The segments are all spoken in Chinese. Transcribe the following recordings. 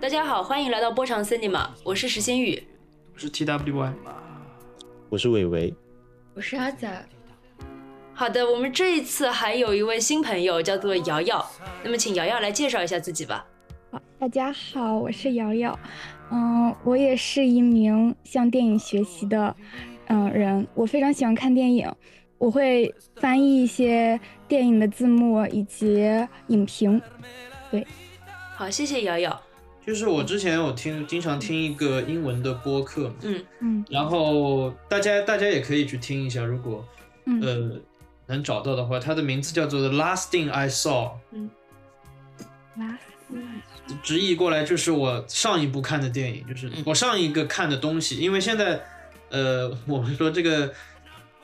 大家好，欢迎来到波长 Cinema，我是石新宇，我是 TWY，我是伟伟，我是阿仔。好的，我们这一次还有一位新朋友，叫做瑶瑶。那么，请瑶瑶来介绍一下自己吧。好，大家好，我是瑶瑶。嗯，我也是一名向电影学习的嗯人，我非常喜欢看电影，我会翻译一些电影的字幕以及影评。对，好，谢谢瑶瑶。就是我之前我听，经常听一个英文的播客，嗯。嗯，然后大家大家也可以去听一下，如果呃能找到的话，它的名字叫做《The Last Thing I Saw》，嗯。Lasting 直译过来就是我上一部看的电影，就是我上一个看的东西，因为现在呃我们说这个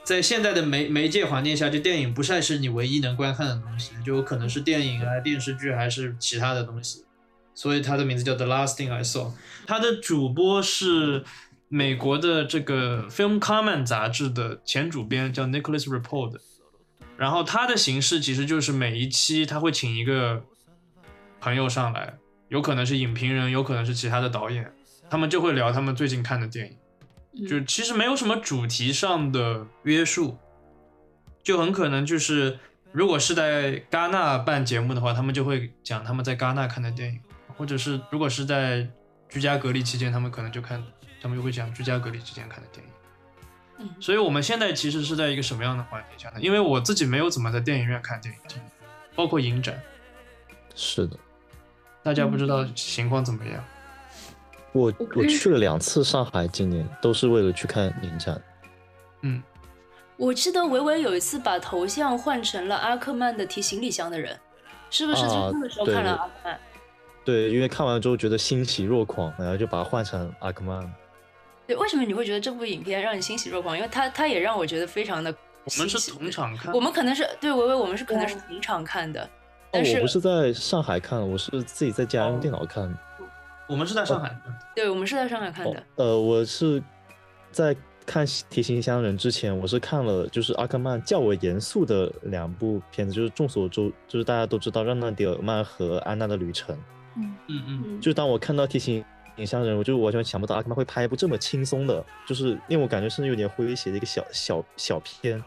在现在的媒媒介环境下，这电影不再是你唯一能观看的东西，就有可能是电影啊、电视剧还是其他的东西。所以它的名字叫 The Last Thing I Saw，它的主播是美国的这个 Film Comment 杂志的前主编，叫 Nicholas Report。然后它的形式其实就是每一期他会请一个朋友上来，有可能是影评人，有可能是其他的导演，他们就会聊他们最近看的电影，就其实没有什么主题上的约束，就很可能就是如果是在戛纳办节目的话，他们就会讲他们在戛纳看的电影。或者是如果是在居家隔离期间，他们可能就看，他们就会讲居家隔离期间看的电影。嗯，所以我们现在其实是在一个什么样的环境下呢？因为我自己没有怎么在电影院看电影，包括影展。是的，大家不知道情况怎么样？我我去了两次上海，今年都是为了去看影展。嗯，我记得维维有一次把头像换成了阿克曼的提行李箱的人，是不是就那个时候看了阿克曼？对，因为看完之后觉得欣喜若狂，然后就把它换成阿克曼。对，为什么你会觉得这部影片让你欣喜若狂？因为它它也让我觉得非常的。我们是同场看，我们可能是对维维，我们是可能是同场看的。但是我不是在上海看，我是自己在家用电脑看。我们是在上海看。对，我们是在上海看的。呃，我是在看《提行箱人》之前，我是看了就是阿克曼较为严肃的两部片子，就是众所周，就是大家都知道《让娜·迪尔曼》和《安娜的旅程》。嗯嗯嗯，就当我看到《提醒影像人》，我就完全想不到阿克曼会拍一部这么轻松的，就是令我感觉甚至有点诙谐的一个小小小片。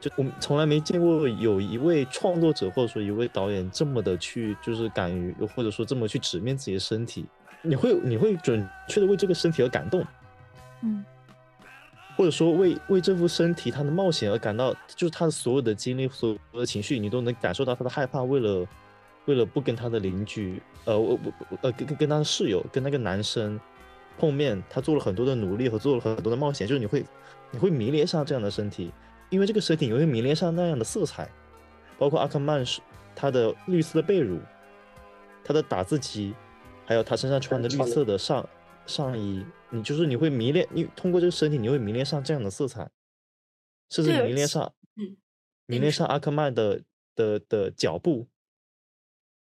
就我们从来没见过有一位创作者或者说一位导演这么的去，就是敢于又或者说这么去直面自己的身体，你会你会准确的为这个身体而感动，嗯，或者说为为这副身体他的冒险而感到，就是他的所有的经历、所有的情绪，你都能感受到他的害怕，为了。为了不跟他的邻居，呃，我我呃跟跟跟他的室友，跟那个男生碰面，他做了很多的努力和做了很多的冒险，就是你会你会迷恋上这样的身体，因为这个身体你会迷恋上那样的色彩，包括阿克曼是他的绿色的被褥，他的打字机，还有他身上穿的绿色的上上衣，你就是你会迷恋，你通过这个身体你会迷恋上这样的色彩，甚至迷恋上，嗯，迷恋上阿克曼的的的脚步。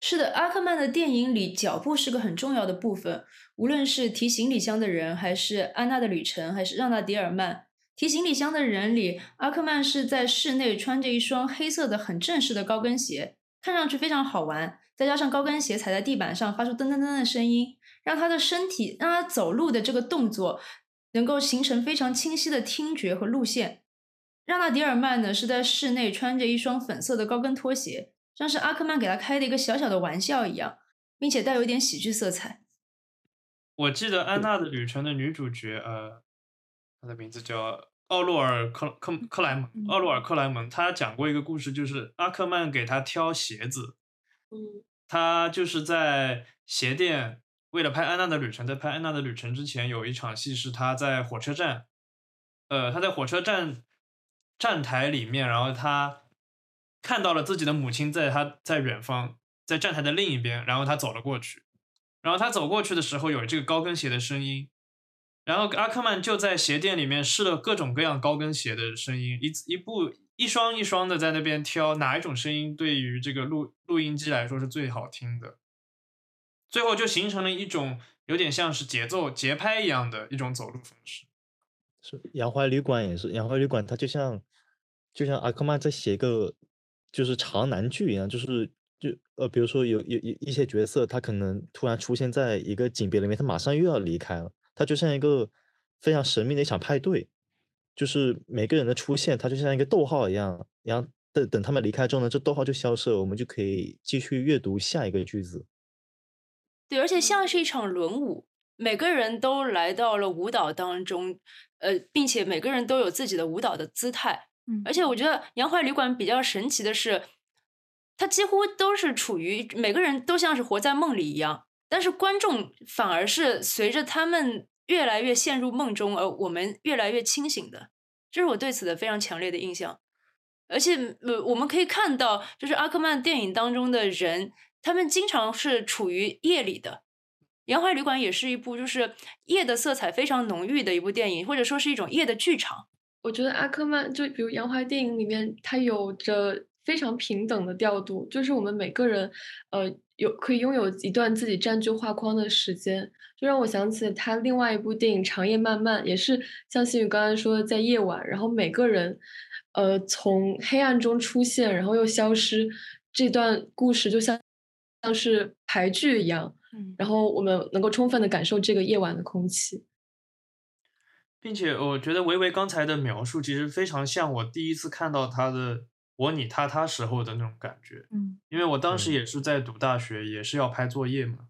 是的，阿克曼的电影里，脚步是个很重要的部分。无论是提行李箱的人，还是安娜的旅程，还是让娜·迪尔曼，提行李箱的人里，阿克曼是在室内穿着一双黑色的很正式的高跟鞋，看上去非常好玩。再加上高跟鞋踩在地板上发出噔噔噔的声音，让他的身体，让他走路的这个动作能够形成非常清晰的听觉和路线。让娜·迪尔曼呢是在室内穿着一双粉色的高跟拖鞋。像是阿克曼给他开的一个小小的玩笑一样，并且带有一点喜剧色彩。我记得《安娜的旅程》的女主角，呃，她的名字叫奥洛尔克克克莱蒙，奥洛尔克莱蒙。他讲过一个故事，就是阿克曼给他挑鞋子。嗯，他就是在鞋店，为了拍《安娜的旅程》，在拍《安娜的旅程》之前，有一场戏是他在火车站，呃，他在火车站站台里面，然后他。看到了自己的母亲在他在远方，在站台的另一边，然后他走了过去，然后他走过去的时候有这个高跟鞋的声音，然后阿克曼就在鞋店里面试了各种各样高跟鞋的声音，一一步一双一双的在那边挑哪一种声音对于这个录录音机来说是最好听的，最后就形成了一种有点像是节奏节拍一样的一种走路方式。是洋怀旅馆也是洋怀旅馆，它就像就像阿克曼在写一个。就是长难句一样，就是就呃，比如说有有一一些角色，他可能突然出现在一个景别里面，他马上又要离开了，他就像一个非常神秘的一场派对，就是每个人的出现，它就像一个逗号一样，然后等等他们离开之后呢，这逗号就消失了，我们就可以继续阅读下一个句子。对，而且像是一场轮舞，每个人都来到了舞蹈当中，呃，并且每个人都有自己的舞蹈的姿态。嗯而且我觉得杨槐旅馆比较神奇的是，它几乎都是处于每个人都像是活在梦里一样，但是观众反而是随着他们越来越陷入梦中，而我们越来越清醒的，这是我对此的非常强烈的印象。而且，呃，我们可以看到，就是阿克曼电影当中的人，他们经常是处于夜里的。杨怀旅馆也是一部就是夜的色彩非常浓郁的一部电影，或者说是一种夜的剧场。我觉得阿克曼就比如杨怀电影里面，它有着非常平等的调度，就是我们每个人，呃，有可以拥有一段自己占据画框的时间，就让我想起他另外一部电影《长夜漫漫》，也是像新宇刚才说的，在夜晚，然后每个人，呃，从黑暗中出现，然后又消失，这段故事就像像是排剧一样，嗯然后我们能够充分的感受这个夜晚的空气。并且我觉得维维刚才的描述其实非常像我第一次看到他的我你他他时候的那种感觉，嗯。因为我当时嗯。也是在读大学，也是要拍作业嘛。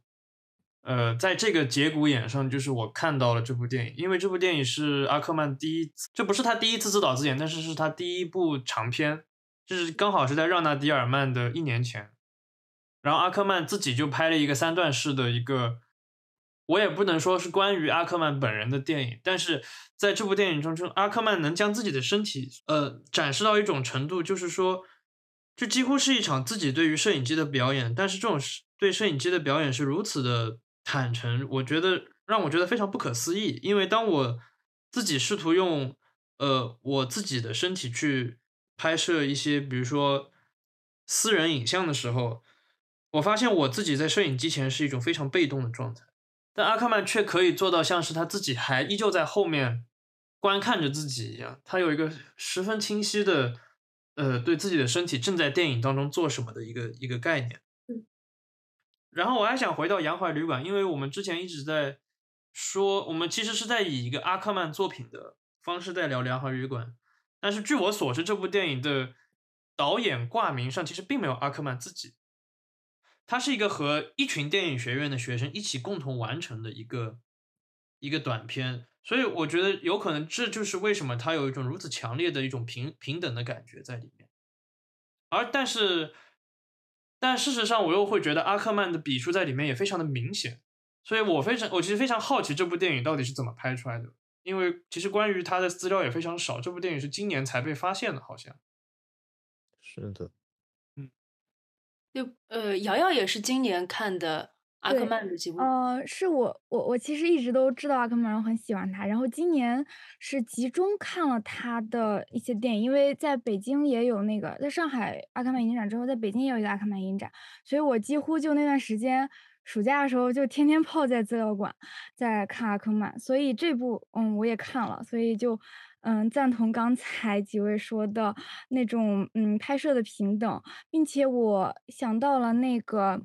呃，在这个节骨眼上，就是我看到了这部电影，因为这部电影是阿克曼第一次，这不是他第一次自导自演，但是是他第一部长片，就是刚好是在让纳迪尔曼的一年前，然后阿克曼自己就拍了一个三段式的一个，我也不能说是关于阿克曼本人的电影，但是在这部电影中，就阿克曼能将自己的身体呃展示到一种程度，就是说，这几乎是一场自己对于摄影机的表演，但是这种对摄影机的表演是如此的坦诚，我觉得让我觉得非常不可思议。因为当我自己试图用呃我自己的身体去拍摄一些，比如说私人影像的时候，我发现我自己在摄影机前是一种非常被动的状态，但阿克曼却可以做到像是他自己还依旧在后面观看着自己一样，他有一个十分清晰的呃对自己的身体正在电影当中做什么的一个一个概念。然后我还想回到洋槐旅馆，因为我们之前一直在说，我们其实是在以一个阿克曼作品的方式在聊洋槐旅馆，但是据我所知，这部电影的导演挂名上其实并没有阿克曼自己，它是一个和一群电影学院的学生一起共同完成的一个一个短片，所以我觉得有可能这就是为什么它有一种如此强烈的一种平平等的感觉在里面，而但是。但事实上，我又会觉得阿克曼的笔触在里面也非常的明显，所以我非常，我其实非常好奇这部电影到底是怎么拍出来的，因为其实关于他的资料也非常少，这部电影是今年才被发现的，好像。是的，就呃，瑶瑶也是今年看的阿克曼的几部，呃，是我我我其实一直都知道阿克曼，然后很喜欢他，然后今年是集中看了他的一些电影，因为在北京也有那个，在上海阿克曼影展之后，在北京也有一个阿克曼影展，所以我几乎就那段时间暑假的时候就天天泡在资料馆在看阿克曼，所以这部嗯我也看了，所以就嗯赞同刚才几位说的那种嗯拍摄的平等，并且我想到了那个。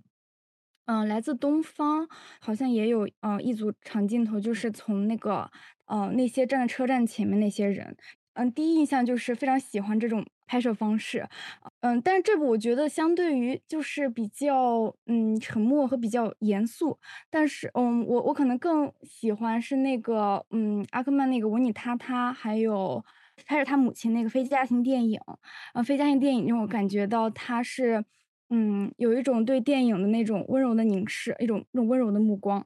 嗯，来自东方好像也有嗯、一组长镜头，就是从那个嗯那些站在车站前面那些人，嗯，第一印象就是非常喜欢这种拍摄方式，嗯，但是这部我觉得相对于就是比较嗯沉默和比较严肃，但是嗯我我可能更喜欢是那个嗯阿克曼那个我你他他还有拍摄他母亲那个非家庭电影，呃非家庭电影让我感觉到他是。嗯，有一种对电影的那种温柔的凝视，一种那种温柔的目光，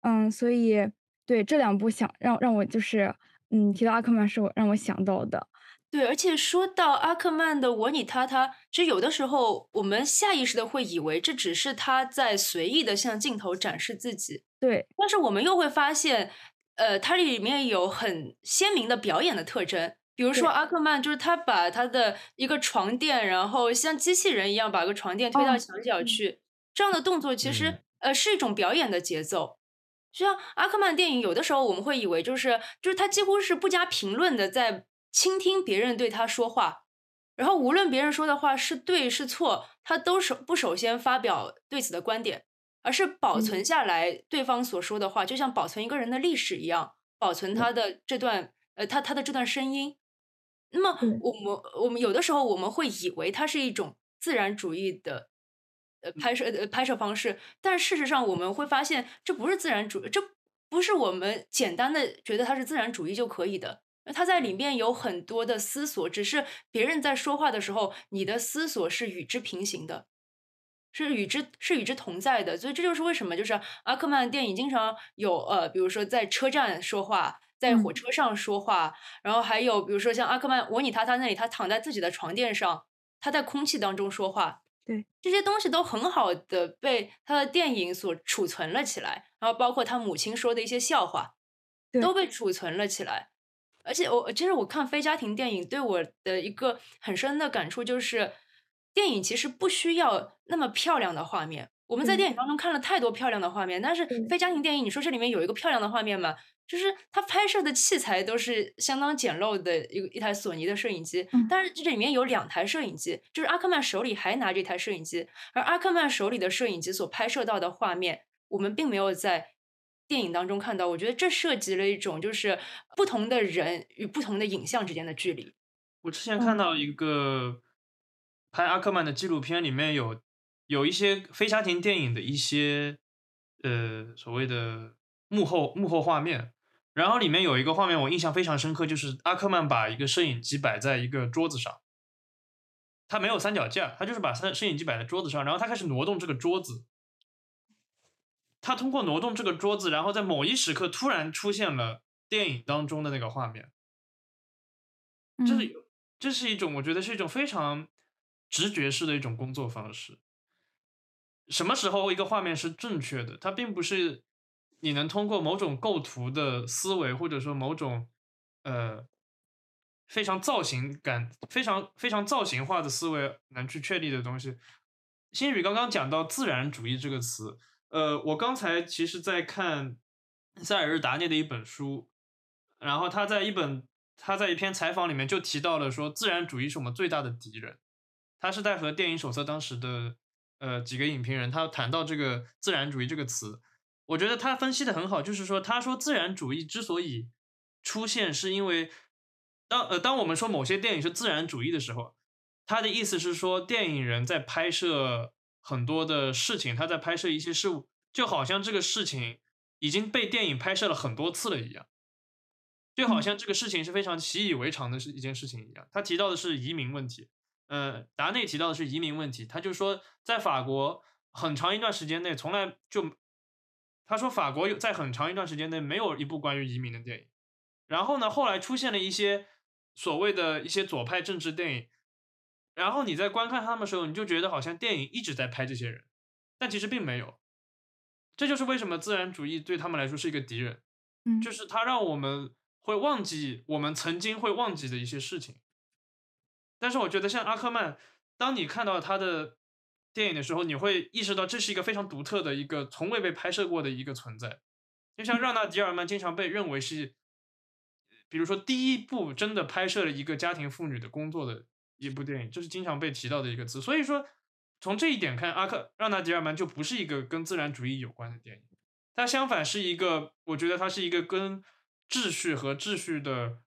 嗯，所以对这两部想让让我就是，嗯，提到阿克曼是我让我想到的，对，而且说到阿克曼的我你他他，其实有的时候我们下意识的会以为这只是他在随意的向镜头展示自己，对，但是我们又会发现，呃，它里面有很鲜明的表演的特征。比如说阿克曼，就是他把他的一个床垫，然后像机器人一样把个床垫推到哦墙角嗯去，这样的动作其实、嗯呃是一种表演的节奏。就像阿克曼电影，有的时候我们会以为就是就是他几乎是不加评论的在倾听别人对他说话，然后无论别人说的话是对是错，他都首不首先发表对此的观点，而是保存下来对方所说的话，就像保存一个人的历史一样，保存他的这段呃他他的这段声音。那么我们我们有的时候我们会以为它是一种自然主义的呃拍摄呃拍摄方式，但事实上我们会发现这不是自然主，这不是我们简单的觉得它是自然主义就可以的。它在里面有很多的思索，只是别人在说话的时候，你的思索是与之平行的，是与之是与之同在的。所以这就是为什么，就是阿克曼电影经常有呃，比如说在车站说话，在火车上说话，然后还有比如说像阿克曼我你他他那里，他躺在自己的床垫上，他在空气当中说话，对这些东西都很好的被他的电影所储存了起来，然后包括他母亲说的一些笑话，都被储存了起来。而且我其实我看非家庭电影对我的一个很深的感触就是，电影其实不需要那么漂亮的画面。我们在电影当中看了太多漂亮的画面，但是非家庭电影，你说这里面有一个漂亮的画面吗？就是他拍摄的器材都是相当简陋的一一台索尼的摄影机，但是这里面有两台摄影机，就是阿克曼手里还拿着一台摄影机，而阿克曼手里的摄影机所拍摄到的画面，我们并没有在。电影当中看到，我觉得这涉及了一种就是不同的人与不同的影像之间的距离。我之前看到一个拍阿克曼的纪录片，里面有有一些非家庭电影的一些呃所谓的幕后幕后画面，然后里面有一个画面我印象非常深刻，就是阿克曼把一个摄影机摆在一个桌子上，他没有三脚架，他就是把三摄影机摆在桌子上，然后他开始挪动这个桌子。他通过挪动这个桌子，然后在某一时刻突然出现了电影当中的那个画面。这是这是一种，我觉得是一种非常直觉式的一种工作方式。什么时候一个画面是正确的？它并不是你能通过某种构图的思维，或者说某种呃非常造型感、非常非常造型化的思维能去确立的东西。新宇刚刚讲到“自然主义”这个词。呃，我刚才其实在看塞尔日达涅的一本书，然后他在一本他在一篇采访里面就提到了说，自然主义是我们最大的敌人。他是在和电影手册当时的呃几个影评人，他谈到这个自然主义这个词，我觉得他分析的很好，就是说他说自然主义之所以出现，是因为当呃当我们说某些电影是自然主义的时候，他的意思是说电影人在拍摄。很多的事情，他在拍摄一些事物，就好像这个事情已经被电影拍摄了很多次了一样，就好像这个事情是非常习以为常的是一件事情一样。他提到的是移民问题，呃，达内提到的是移民问题。他就说，在法国很长一段时间内，从来就他说法国有在很长一段时间内没有一部关于移民的电影。然后呢，后来出现了一些所谓的一些左派政治电影。然后你在观看他们的时候，你就觉得好像电影一直在拍这些人，但其实并没有。这就是为什么自然主义对他们来说是一个敌人，嗯，就是它让我们会忘记我们曾经会忘记的一些事情。但是我觉得像阿克曼，当你看到他的电影的时候，你会意识到这是一个非常独特的一个从未被拍摄过的一个存在。就像让纳迪尔曼经常被认为是，比如说第一部真的拍摄了一个家庭妇女的工作的。一部电影，这是经常被提到的一个词。所以说，从这一点看，阿克让纳迪尔曼就不是一个跟自然主义有关的电影，它相反是一个，我觉得它是一个跟秩序和秩序的，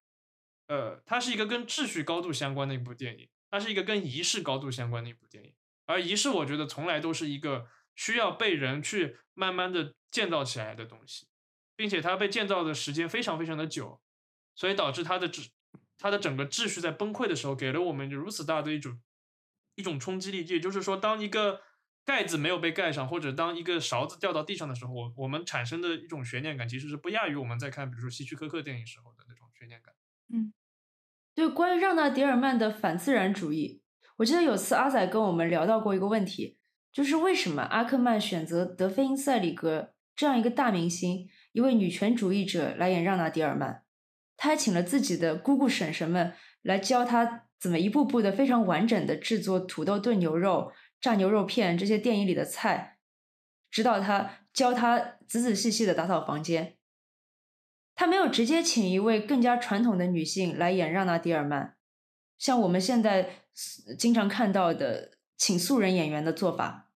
呃，它是一个跟秩序高度相关的一部电影，它是一个跟仪式高度相关的一部电影。而仪式，我觉得从来都是一个需要被人去慢慢的建造起来的东西，并且它被建造的时间非常非常的久，所以导致它的秩。它的整个秩序在崩溃的时候，给了我们如此大的一种一种冲击力。也就是说，当一个盖子没有被盖上，或者当一个勺子掉到地上的时候，我我们产生的一种悬念感，其实是不亚于我们在看，比如说希区柯克电影时候的那种悬念感。嗯，对，关于让纳迪尔曼的反自然主义，我记得有次阿仔跟我们聊到过一个问题，就是为什么阿克曼选择德菲因塞里格这样一个大明星，一位女权主义者来演让娜迪尔曼。他还请了自己的姑姑婶婶们来教他怎么一步步的非常完整的制作土豆炖牛肉、炸牛肉片这些电影里的菜，指导他教他仔仔细细的打扫房间。他没有直接请一位更加传统的女性来演让娜·迪尔曼，像我们现在经常看到的请素人演员的做法。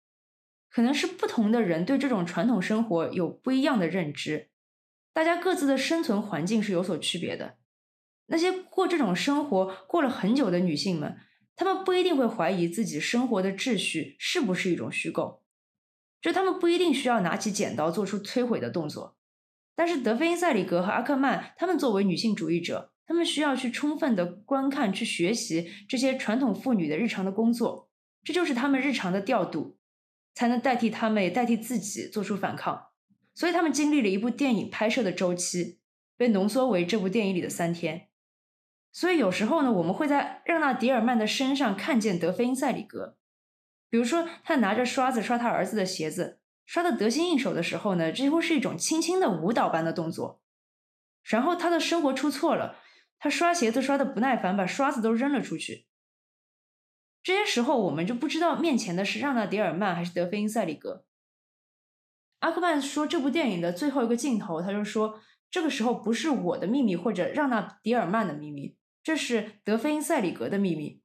可能是不同的人对这种传统生活有不一样的认知，大家各自的生存环境是有所区别的。那些过这种生活过了很久的女性们，她们不一定会怀疑自己生活的秩序是不是一种虚构，就她们不一定需要拿起剪刀做出摧毁的动作。但是德菲因塞里格和阿克曼，他们作为女性主义者，他们需要去充分的观看、去学习这些传统妇女的日常的工作，这就是他们日常的调度。才能代替他们，也代替自己做出反抗。所以他们经历了一部电影拍摄的周期，被浓缩为这部电影里的三天。所以有时候呢，我们会在让纳迪尔曼的身上看见德菲因塞里格。比如说，他拿着刷子刷他儿子的鞋子，刷的得心应手的时候呢，几乎是一种轻轻的舞蹈般的动作。然后他的生活出错了，他刷鞋子刷的不耐烦，把刷子都扔了出去。这些时候，我们就不知道面前的是让纳迪尔曼还是德菲因塞里格。阿克曼说，这部电影的最后一个镜头，他就说，这个时候不是我的秘密或者让纳迪尔曼的秘密，这是德菲因塞里格的秘密。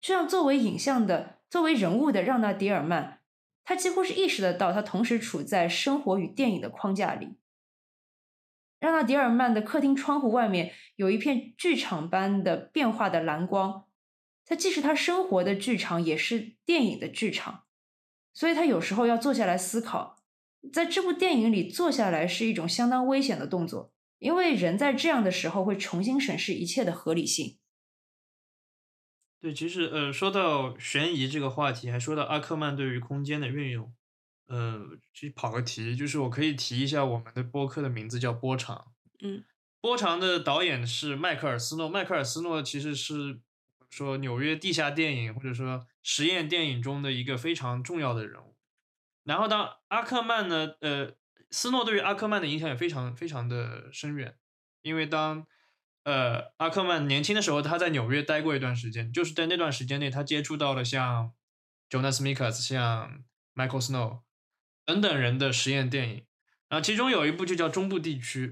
这样，作为影像的、作为人物的让纳迪尔曼，他几乎是意识得到，他同时处在生活与电影的框架里。让纳迪尔曼的客厅窗户外面有一片剧场般的变化的蓝光。它既是他生活的剧场，也是电影的剧场，所以他有时候要坐下来思考。在这部电影里，坐下来是一种相当危险的动作，因为人在这样的时候会重新审视一切的合理性。对，其实呃，说到悬疑这个话题，还说到阿克曼对于空间的运用，呃，去跑个题，就是我可以提一下我们的播客的名字叫波长，嗯，波长的导演是迈克尔斯诺，迈克尔斯诺其实是。说纽约地下电影或者说实验电影中的一个非常重要的人物，然后当阿克曼呢，呃，斯诺对于阿克曼的影响也非常非常的深远，因为当呃阿克曼年轻的时候，他在纽约待过一段时间，就是在那段时间内，他接触到了像 Jonas Mekas、像 Michael Snow 等等人的实验电影，然后其中有一部就叫《中部地区》。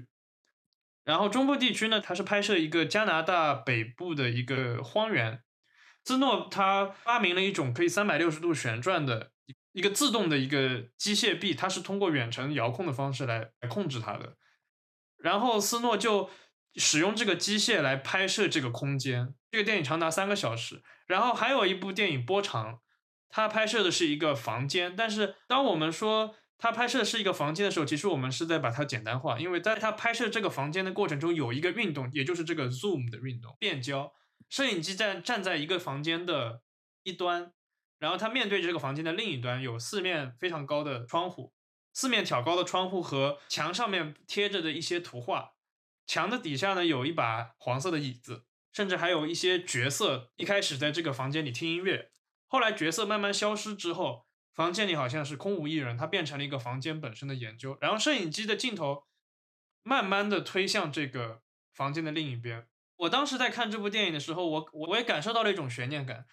然后中部地区呢，它是拍摄一个加拿大北部的一个荒原。兹诺他发明了一种可以三百六十度旋转的一个自动的一个机械臂，它是通过远程遥控的方式来来控制它的。然后斯诺就使用这个机械来拍摄这个空间。这个电影长达三个小时。然后还有一部电影波长，它拍摄的是一个房间。但是当我们说他拍摄的是一个房间的时候，其实我们是在把它简单化，因为在他拍摄这个房间的过程中，有一个运动，也就是这个 zoom 的运动，变焦。摄影机站站在一个房间的一端，然后他面对这个房间的另一端，有四面非常高的窗户，四面挑高的窗户和墙上面贴着的一些图画。墙的底下呢，有一把黄色的椅子，甚至还有一些角色一开始在这个房间里听音乐，后来角色慢慢消失之后。房间里好像是空无一人，它变成了一个房间本身的研究。然后摄影机的镜头慢慢的推向这个房间的另一边。我当时在看这部电影的时候，我我我也感受到了一种悬念感。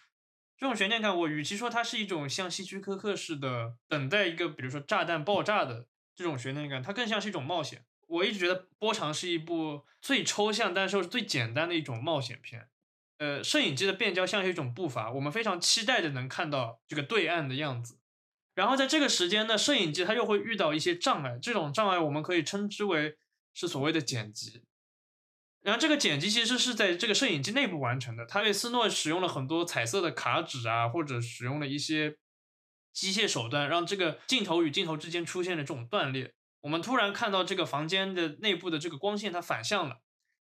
这种悬念感，我与其说它是一种像希区柯克式的等待一个，比如说炸弹爆炸的这种悬念感，它更像是一种冒险。我一直觉得《波长》是一部最抽象，但是又是最简单的一种冒险片。呃，摄影机的变焦像是一种步伐，我们非常期待着能看到这个对岸的样子。然后在这个时间呢，摄影机它又会遇到一些障碍，这种障碍我们可以称之为是所谓的剪辑。然后这个剪辑其实是在这个摄影机内部完成的，它为斯诺使用了很多彩色的卡纸啊，或者使用了一些机械手段，让这个镜头与镜头之间出现了这种断裂。我们突然看到这个房间的内部的这个光线它反向了，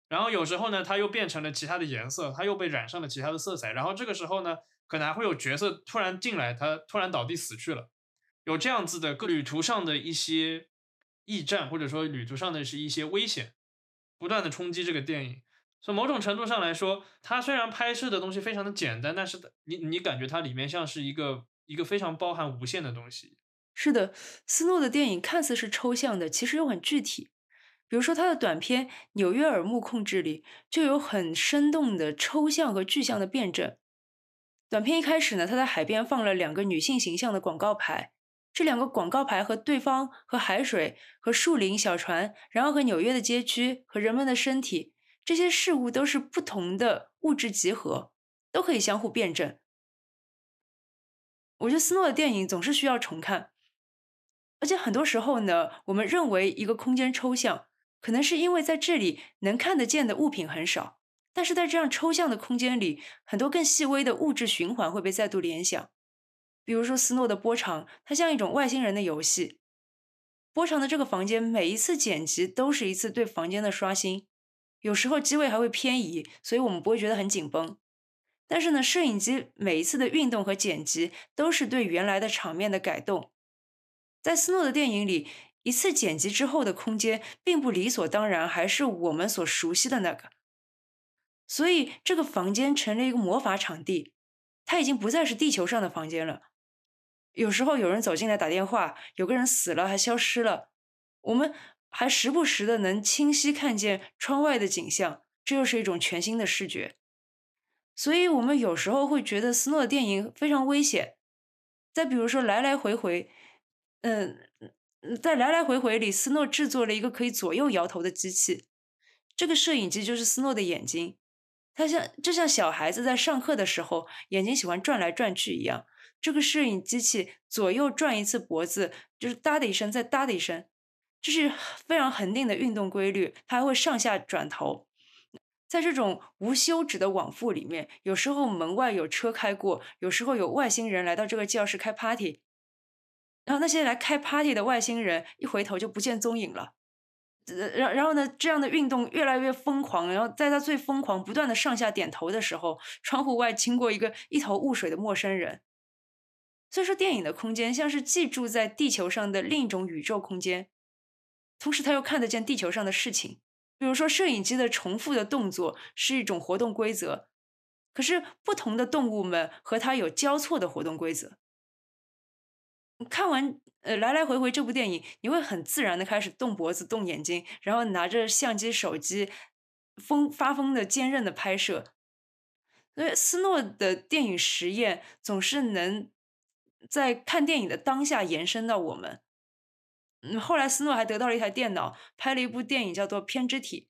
然后有时候呢，它又变成了其他的颜色，它又被染上了其他的色彩。然后这个时候呢，可能还会有角色突然进来，他突然倒地死去了。有这样子的旅途上的一些驿站，或者说旅途上的是一些危险，不断的冲击这个电影。从某种程度上来说，它虽然拍摄的东西非常的简单，但是你你感觉它里面像是一个一个非常包含无限的东西。是的，斯诺的电影看似是抽象的，其实又很具体。比如说他的短片《纽约耳目控制》里，就有很生动的抽象和具象的辩证。短片一开始呢，他在海边放了两个女性形象的广告牌。这两个广告牌和对方、和海水、和树林、小船，然后和纽约的街区和人们的身体，这些事物都是不同的物质集合。都可以相互辩证。我觉得斯诺的电影总是需要重看，而且很多时候呢，我们认为一个空间抽象，可能是因为在这里能看得见的物品很少，但是在这样抽象的空间里，很多更细微的物质循环会被再度联想。比如说斯诺的波长，它像一种外星人的游戏。波长的这个房间，每一次剪辑都是一次对房间的刷新，有时候机位还会偏移，所以我们不会觉得很紧绷。但是呢，摄影机每一次的运动和剪辑都是对原来的场面的改动。在斯诺的电影里，一次剪辑之后的空间并不理所当然，还是我们所熟悉的那个。所以这个房间成了一个魔法场地，它已经不再是地球上的房间了。有时候有人走进来打电话，有个人死了还消失了，我们还时不时的能清晰看见窗外的景象，这又是一种全新的视觉。所以，我们有时候会觉得斯诺的电影非常危险。再比如说，来来回回，嗯，在来来回回里，斯诺制作了一个可以左右摇头的机器。这个摄影机就是斯诺的眼睛，它像就像小孩子在上课的时候眼睛喜欢转来转去一样。这个摄影机器左右转一次脖子，就是哒的一声，再哒的一声，这是非常恒定的运动规律。它还会上下转头。在这种无休止的往复里面，有时候门外有车开过，有时候有外星人来到这个教室开 party，然后那些来开 party 的外星人一回头就不见踪影了。然然后呢，这样的运动越来越疯狂，然后在他最疯狂、不断的上下点头的时候，窗户外经过一个一头雾水的陌生人。所以说，电影的空间像是寄住在地球上的另一种宇宙空间，同时他又看得见地球上的事情。比如说，摄影机的重复的动作是一种活动规则，可是不同的动物们和它有交错的活动规则。看完呃来来回回这部电影，你会很自然的开始动脖子、动眼睛，然后拿着相机、手机疯发疯的坚韧的拍摄。所以斯诺的电影实验总是能在看电影的当下延伸到我们。嗯，后来斯诺还得到了一台电脑，拍了一部电影，叫做《偏执体》，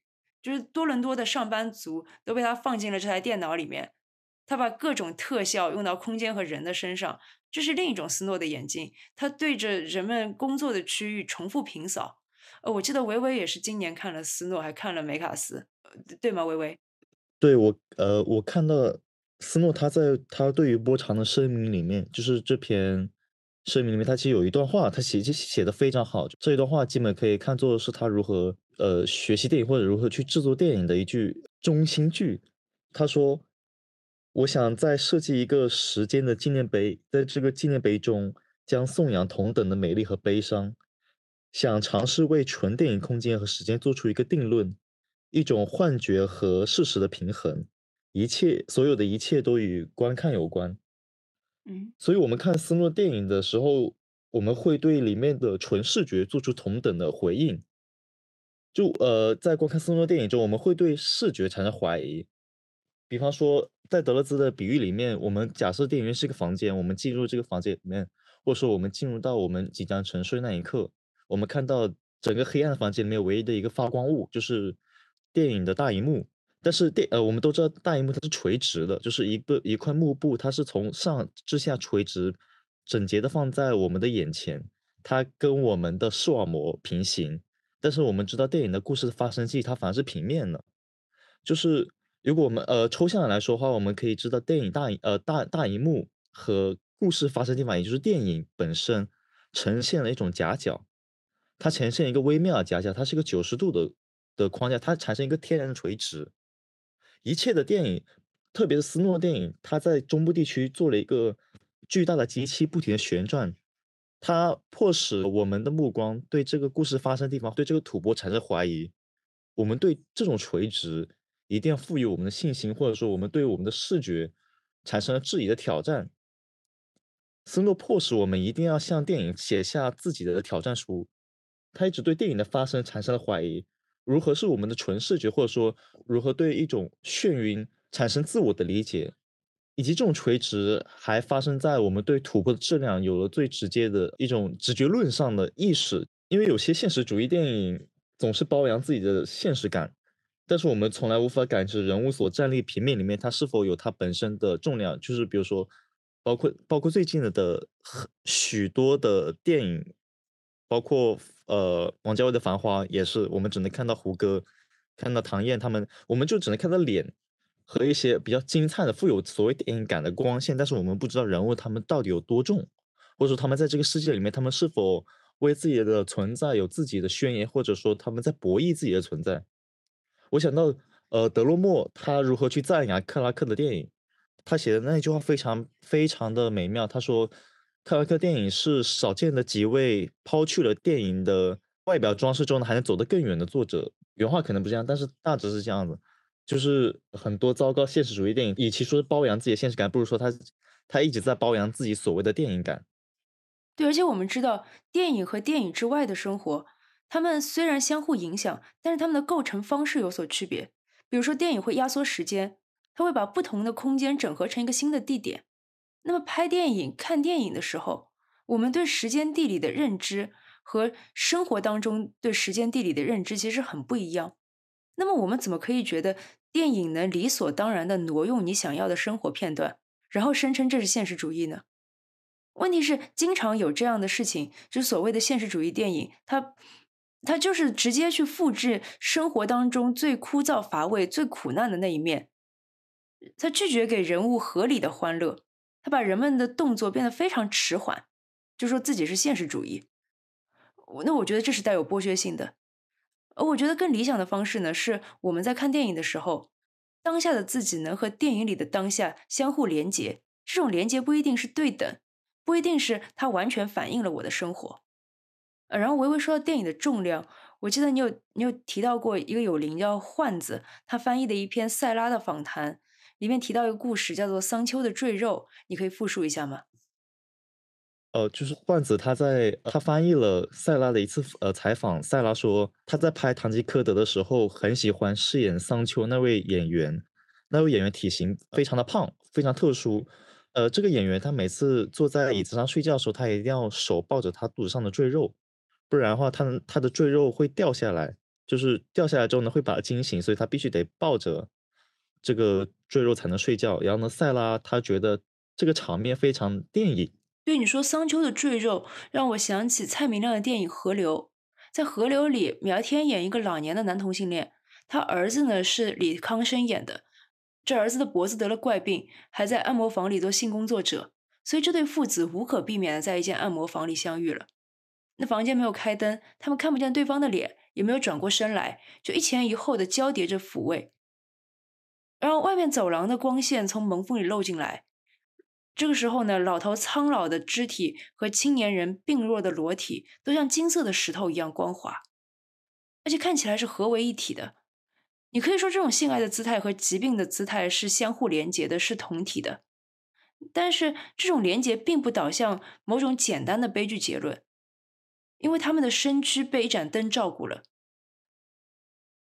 就是多伦多的上班族都被他放进了这台电脑里面。他把各种特效用到空间和人的身上，这是另一种斯诺的眼睛。他对着人们工作的区域重复平扫。呃，我记得维维也是今年看了斯诺，还看了梅卡斯，对吗？维维？对我，呃，我看到斯诺他在他对于波长的声明里面，就是这篇。声明里面，他其实有一段话，他写写写的非常好。这一段话基本可以看作是他如何呃学习电影或者如何去制作电影的一句中心句。他说：“我想在设计一个时间的纪念碑，在这个纪念碑中将颂扬同等的美丽和悲伤。想尝试为纯电影空间和时间做出一个定论，一种幻觉和事实的平衡。一切所有的一切都与观看有关。”嗯，所以，我们看斯诺电影的时候，我们会对里面的纯视觉做出同等的回应。就呃，在观看斯诺电影中，我们会对视觉产生怀疑。比方说，在德勒兹的比喻里面，我们假设电影院是一个房间，我们进入这个房间里面，或者说我们进入到我们即将沉睡那一刻，我们看到整个黑暗的房间里面唯一的一个发光物就是电影的大荧幕。但是电呃，我们都知道大荧幕它是垂直的，就是一个一块幕布，它是从上至下垂直整洁的放在我们的眼前，它跟我们的视网膜平行。但是我们知道电影的故事的发生器它反而是平面的，就是如果我们呃抽象的来说的话，我们可以知道电影大呃大大荧幕和故事发生地方，也就是电影本身呈现了一种夹角，它呈现一个微妙的夹角，它是一个九十度的的框架，它产生一个天然的垂直。一切的电影，特别是斯诺电影，它在中部地区做了一个巨大的机器，不停的旋转，它迫使我们的目光对这个故事发生地方，对这个土坡产生怀疑。我们对这种垂直一定要赋予我们的信心，或者说我们对我们的视觉产生了质疑的挑战。斯诺迫使我们一定要向电影写下自己的挑战书。他一直对电影的发生产生了怀疑。如何是我们的纯视觉，或者说如何对一种眩晕产生自我的理解，以及这种垂直还发生在我们对土坡的质量有了最直接的一种直觉论上的意识。因为有些现实主义电影总是包扬自己的现实感，但是我们从来无法感知人物所站立平面里面，它是否有它本身的重量。就是比如说，包括包括最近的的许多的电影，包括呃王家卫的《繁花》，也是我们只能看到胡歌、看到唐嫣他们，我们就只能看到脸和一些比较精灿的、富有所谓电影感的光线，但是我们不知道人物他们到底有多重，或者说他们在这个世界里面，他们是否为自己的存在有自己的宣言，或者说他们在博弈自己的存在。我想到，呃，德洛莫他如何去赞扬克拉克的电影，他写的那一句话非常非常的美妙。他说，克拉克电影是少见的几位抛去了电影的外表装饰中呢，还能走得更远的作者。原话可能不这样，但是大致是这样子。就是很多糟糕现实主义电影，与其说是包养自己的现实感，不如说他他一直在包养自己所谓的电影感。对，而且我们知道，电影和电影之外的生活。它们虽然相互影响，但是它们的构成方式有所区别。比如说，电影会压缩时间，它会把不同的空间整合成一个新的地点。那么，拍电影、看电影的时候，我们对时间地理的认知和生活当中对时间地理的认知其实很不一样。那么，我们怎么可以觉得电影能理所当然的挪用你想要的生活片段，然后声称这是现实主义呢？问题是，经常有这样的事情，就是所谓的现实主义电影，它。他就是直接去复制生活当中最枯燥乏味、最苦难的那一面。他拒绝给人物合理的欢乐，他把人们的动作变得非常迟缓，就说自己是现实主义。我那我觉得这是带有剥削性的。而我觉得更理想的方式呢，是我们在看电影的时候，当下的自己能和电影里的当下相互连接。这种连接不一定是对等，不一定是它完全反映了我的生活。呃，然后微微说到电影的重量，我记得你有你有提到过一个有灵叫焕子，他翻译的一篇塞拉的访谈，里面提到一个故事，叫做《桑丘的赘肉》，你可以复述一下吗？呃，就是焕子他在他翻译了塞拉的一次呃采访，塞拉说他在拍《堂吉诃德》的时候，很喜欢饰演桑丘那位演员，那位演员体型非常的胖，非常特殊。呃，这个演员他每次坐在椅子上睡觉的时候，他一定要手抱着他肚子上的赘肉。不然的话，他他的赘肉会掉下来，就是掉下来之后呢，会把他惊醒，所以他必须得抱着这个赘肉才能睡觉。然后呢，塞拉他觉得这个场面非常电影。对你说桑丘的赘肉，让我想起蔡明亮的电影《河流》。在《河流》里，苗天演一个老年的男同性恋，他儿子呢是李康生演的。这儿子的脖子得了怪病，还在按摩房里做性工作者，所以这对父子无可避免的在一间按摩房里相遇了。那房间没有开灯，他们看不见对方的脸，也没有转过身来，就一前一后的交叠着抚慰。然后外面走廊的光线从门缝里漏进来，这个时候呢，老头苍老的肢体和青年人病弱的裸体都像金色的石头一样光滑，而且看起来是合为一体的。你可以说这种性爱的姿态和疾病的姿态是相互连接的，是同体的。但是这种连接并不导向某种简单的悲剧结论。因为他们的身躯被一盏灯照顾了，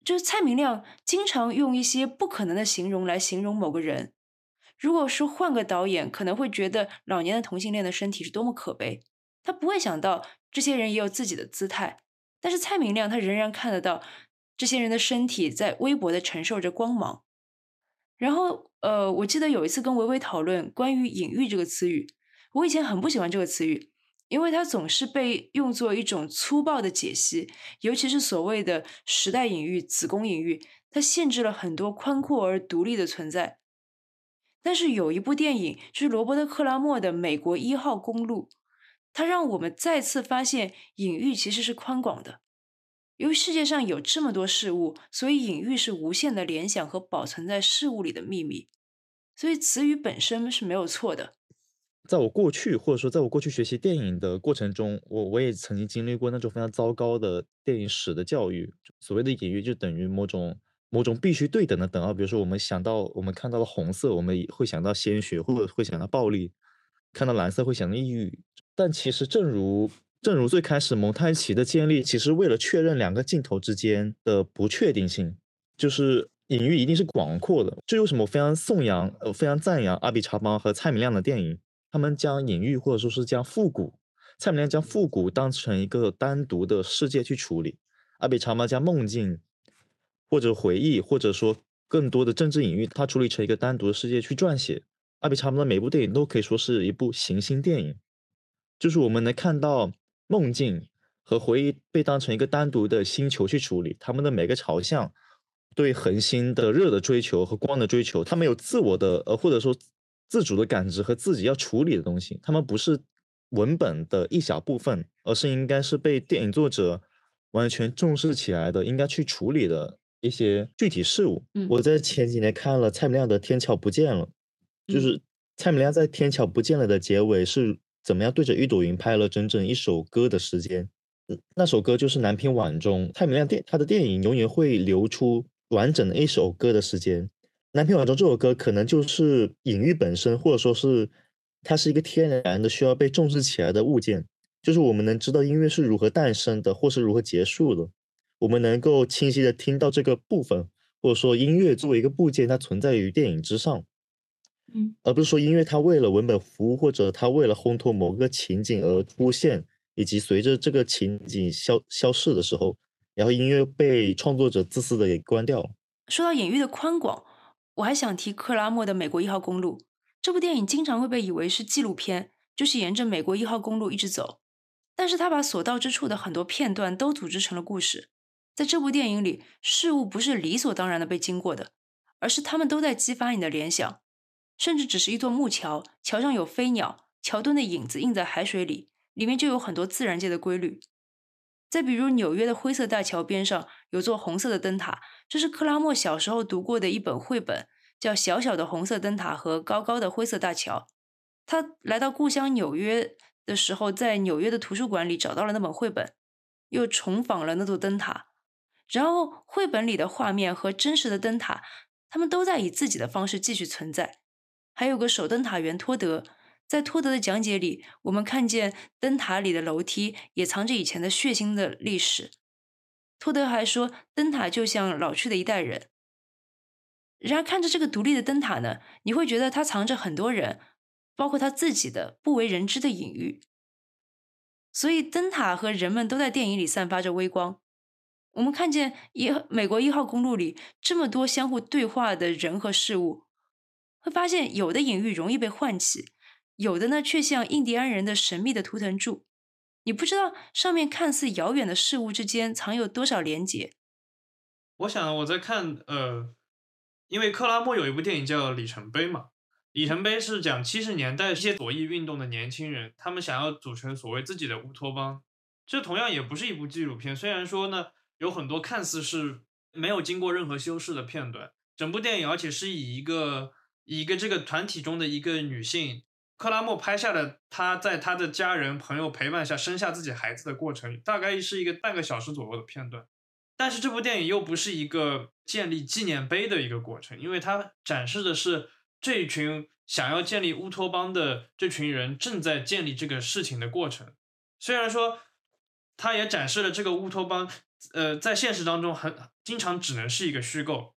就是蔡明亮经常用一些不可能的形容来形容某个人。如果说换个导演，可能会觉得老年的同性恋的身体是多么可悲，他不会想到这些人也有自己的姿态。但是蔡明亮他仍然看得到这些人的身体在微薄的承受着光芒。然后，呃，我记得有一次跟维维讨论关于隐喻这个词语，我以前很不喜欢这个词语。因为它总是被用作一种粗暴的解析，尤其是所谓的时代隐喻、子宫隐喻，它限制了很多宽阔而独立的存在。但是有一部电影，就是罗伯特·克拉默的《美国一号公路》，它让我们再次发现隐喻其实是宽广的。由于世界上有这么多事物，所以隐喻是无限的联想和保存在事物里的秘密。所以词语本身是没有错的。在我过去，或者说在我过去学习电影的过程中，我我也曾经经历过那种非常糟糕的电影史的教育。所谓的隐喻，就等于某种某种必须对等的等号。比如说，我们想到我们看到了红色，我们会想到鲜血，或者会想到暴力；看到蓝色会想到抑郁。但其实，正如正如最开始蒙太奇的建立，其实为了确认两个镜头之间的不确定性，就是隐喻一定是广阔的。这为什么我非常颂扬呃非常赞扬阿比查邦和蔡明亮的电影？他们将隐喻或者说是将复古，蔡明亮将复古当成一个单独的世界去处理，阿比查马将梦境或者回忆，或者说更多的政治隐喻，它处理成一个单独的世界去撰写。阿比查姆的每部电影都可以说是一部行星电影，就是我们能看到梦境和回忆被当成一个单独的星球去处理，他们的每个朝向对恒星的热的追求和光的追求，他们有自我的呃或者说自主的感知和自己要处理的东西，他们不是文本的一小部分，而是应该是被电影作者完全重视起来的，应该去处理的一些具体事物。嗯我在前几年看了蔡明亮的《天桥不见了》。就是蔡明亮在《天桥不见了》的结尾是怎么样对着一朵云拍了整整一首歌的时间，嗯那首歌就是《南屏晚钟》。蔡明亮电他的电影永远会留出完整的一首歌的时间，《南屏晚钟》这首歌可能就是隐喻本身，或者说是它是一个天然的需要被重视起来的物件，就是我们能知道音乐是如何诞生的，或是如何结束的，我们能够清晰的听到这个部分，或者说音乐作为一个部件，它存在于电影之上。嗯，而不是说音乐它为了文本服务，或者它为了烘托某个情景而出现，以及随着这个情景消消逝的时候，然后音乐被创作者自私的给关掉了。说到隐喻的宽广，我还想提克拉默的《美国一号公路》这部电影，经常会被以为是纪录片，就是沿着美国一号公路一直走。但是他把所到之处的很多片段都组织成了故事。在这部电影里，事物不是理所当然的被经过的，而是他们都在激发你的联想。甚至只是一座木桥，桥上有飞鸟，桥墩的影子映在海水里，里面就有很多自然界的规律。再比如纽约的灰色大桥边上有座红色的灯塔，这是克拉默小时候读过的一本绘本，叫《小小的红色灯塔和高高的灰色大桥》。他来到故乡纽约的时候，在纽约的图书馆里找到了那本绘本，又重访了那座灯塔。然后绘本里的画面和真实的灯塔，他们都在以自己的方式继续存在。还有个守灯塔员托德，在托德的讲解里，我们看见灯塔里的楼梯也藏着以前的血腥的历史。托德还说，灯塔就像老去的一代人。然而，看着这个独立的灯塔呢，你会觉得它藏着很多人，包括他自己的不为人知的隐喻。所以，灯塔和人们都在电影里散发着微光。我们看见一美国一号公路里这么多相互对话的人和事物。会发现有的隐喻容易被唤起，有的呢却像印第安人的神秘的图腾柱，你不知道上面看似遥远的事物之间藏有多少连结。我想我在看呃，因为克拉默有一部电影叫《里程碑》嘛，《里程碑》是讲七十年代一些左翼运动的年轻人，他们想要组成所谓自己的乌托邦。这同样也不是一部纪录片，虽然说呢有很多看似是没有经过任何修饰的片段，整部电影而且是以一个。以一个这个团体中的一个女性，克拉默拍下了他在他的家人朋友陪伴下生下自己孩子的过程，大概是一个半个小时左右的片段。但是这部电影又不是一个建立纪念碑的一个过程，因为它展示的是这群想要建立乌托邦的这群人正在建立这个事情的过程。虽然说，它也展示了这个乌托邦，呃，在现实当中很经常只能是一个虚构。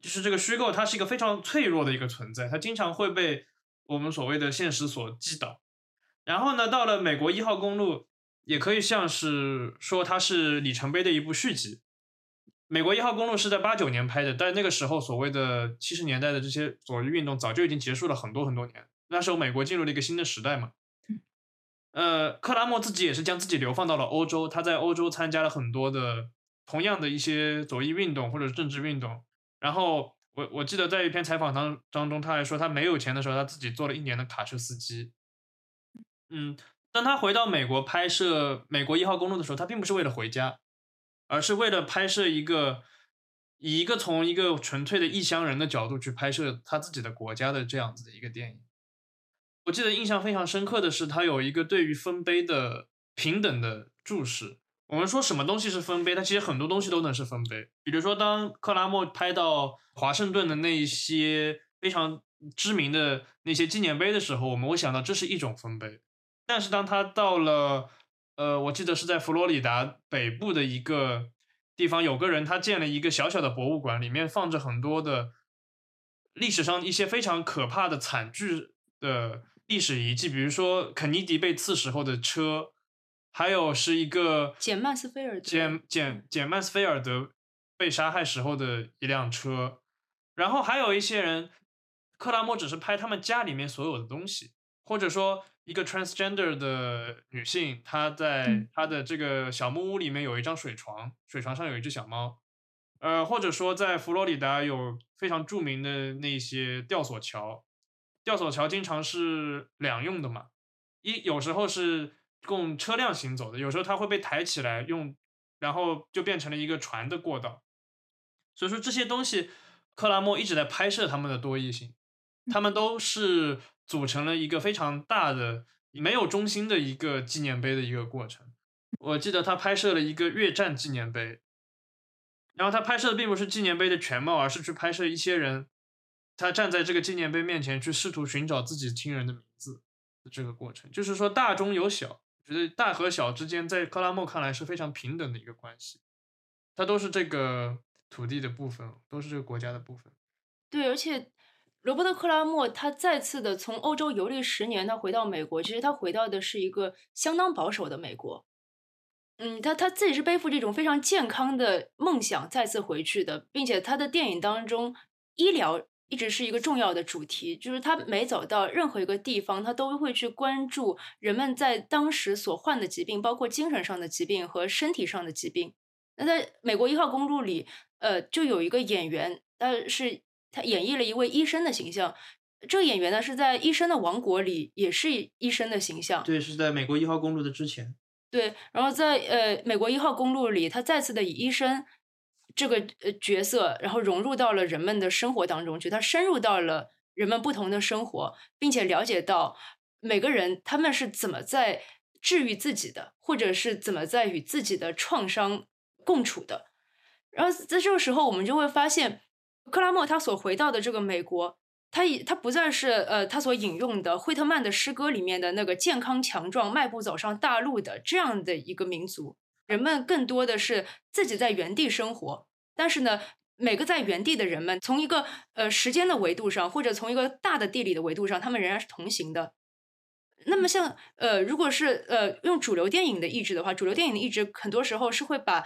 就是这个虚构，它是一个非常脆弱的一个存在，它经常会被我们所谓的现实所击倒。然后呢，到了美国一号公路，也可以像是说它是里程碑的一部续集。美国一号公路是在八九年拍的，但那个时候所谓的七十年代的这些左翼运动早就已经结束了很多很多年。那时候美国进入了一个新的时代嘛。呃，克拉默自己也是将自己流放到了欧洲，他在欧洲参加了很多的同样的一些左翼运动或者政治运动。然后我我记得在一篇采访当当中，他还说他没有钱的时候，他自己做了一年的卡车司机。嗯，当他回到美国拍摄《美国一号公路》的时候，他并不是为了回家，而是为了拍摄一个以一个从一个纯粹的异乡人的角度去拍摄他自己的国家的这样子的一个电影。我记得印象非常深刻的是，他有一个对于丰碑的平等的注释。我们说什么东西是丰碑？它其实很多东西都能是丰碑。比如说，当克拉默拍到华盛顿的那些非常知名的那些纪念碑的时候，我们会想到这是一种丰碑。但是当他到了，呃，我记得是在佛罗里达北部的一个地方，有个人他建了一个小小的博物馆，里面放着很多的历史上一些非常可怕的惨剧的历史遗迹，比如说肯尼迪被刺时候的车。还有是一个简曼斯菲尔德，简简简曼斯菲尔德被杀害时候的一辆车，然后还有一些人，克拉默只是拍他们家里面所有的东西，或者说一个 transgender 的女性，她在她的这个小木屋里面有一张水床，水床上有一只小猫，呃，或者说在佛罗里达有非常著名的那些吊索桥，吊索桥经常是两用的嘛，一有时候是供车辆行走的，有时候它会被抬起来用，然后就变成了一个船的过道。所以说这些东西，克拉默一直在拍摄他们的多义性，他们都是组成了一个非常大的、没有中心的一个纪念碑的一个过程。我记得他拍摄了一个越战纪念碑，然后他拍摄的并不是纪念碑的全貌，而是去拍摄一些人，他站在这个纪念碑面前去试图寻找自己亲人的名字的这个过程。就是说大中有小，觉得大和小之间在克拉默看来是非常平等的一个关系，他都是这个。土地的部分都是这个国家的部分。对，而且罗伯特·克拉默他再次的从欧洲游历十年，他回到美国，其实他回到的是一个相当保守的美国。嗯，他他自己是背负这种非常健康的梦想再次回去的，并且他的电影当中医疗一直是一个重要的主题，就是他每走到任何一个地方，他都会去关注人们在当时所患的疾病，包括精神上的疾病和身体上的疾病。那在美国一号公路里。呃，就有一个演员，他是他演绎了一位医生的形象。这个演员呢，是在《医生的王国》里也是医生的形象。对，是在美国一号公路的之前。对，然后在呃美国一号公路里，他再次的以医生这个呃角色，然后融入到了人们的生活当中去。他深入到了人们不同的生活，并且了解到每个人他们是怎么在治愈自己的，或者是怎么在与自己的创伤共处的。然后在这个时候，我们就会发现，克拉默他所回到的这个美国，他已他不再是呃他所引用的惠特曼的诗歌里面的那个健康强壮、迈步走上大陆的这样的一个民族。人们更多的是自己在原地生活，但是呢，每个在原地的人们，从一个呃时间的维度上，或者从一个大的地理的维度上，他们仍然是同行的。那么像呃，如果是呃用主流电影的意志的话，主流电影的意志很多时候是会把。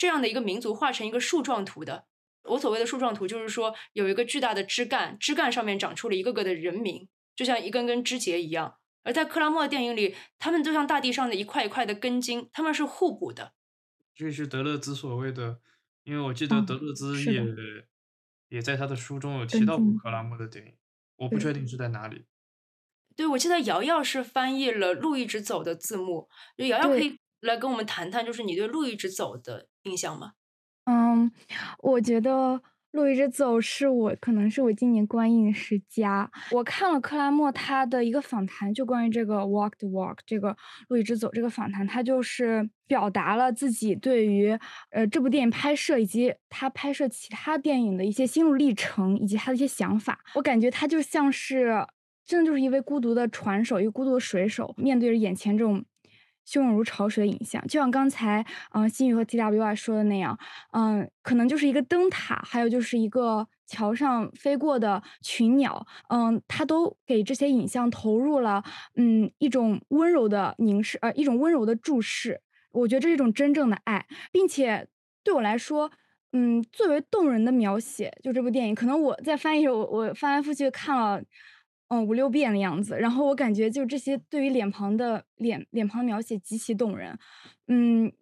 这样的一个民族画成一个树状图的，我所谓的树状图就是说有一个巨大的枝干，枝干上面长出了一个个的人名，就像一根根枝节一样。而在克拉默的电影里，他们就像大地上的一块一块的根茎，他们是互补的。这是德勒兹所谓的，因为我记得德勒兹也也在他的书中有提到过克拉默的电影，我不确定是在哪里。对，我记得瑶瑶是翻译了《路一直走》的字幕，就瑶瑶可以来跟我们谈谈，就是你对《路一直走》的。印象吗？嗯，我觉得《路易之走》是我可能是我今年观影十佳。我看了克拉默他的一个访谈，就关于这个《Walk the Walk》这个《路易之走》这个访谈，他就是表达了自己对于呃这部电影拍摄以及他拍摄其他电影的一些心路历程以及他的一些想法。我感觉他就像是真的就是一位孤独的船手，一个孤独的水手，面对着眼前这种。汹涌如潮水的影像，就像刚才嗯新宇和 T W Y 说的那样，嗯，可能就是一个灯塔，还有就是一个桥上飞过的群鸟，嗯，他都给这些影像投入了嗯一种温柔的凝视，呃，一种温柔的注视。我觉得这是一种真正的爱，并且对我来说，嗯，最为动人的描写，就这部电影，可能我在翻译时，我我翻来覆去看了。嗯，五六遍的样子，然后我感觉就这些对于脸庞的脸脸庞描写极其动人，嗯，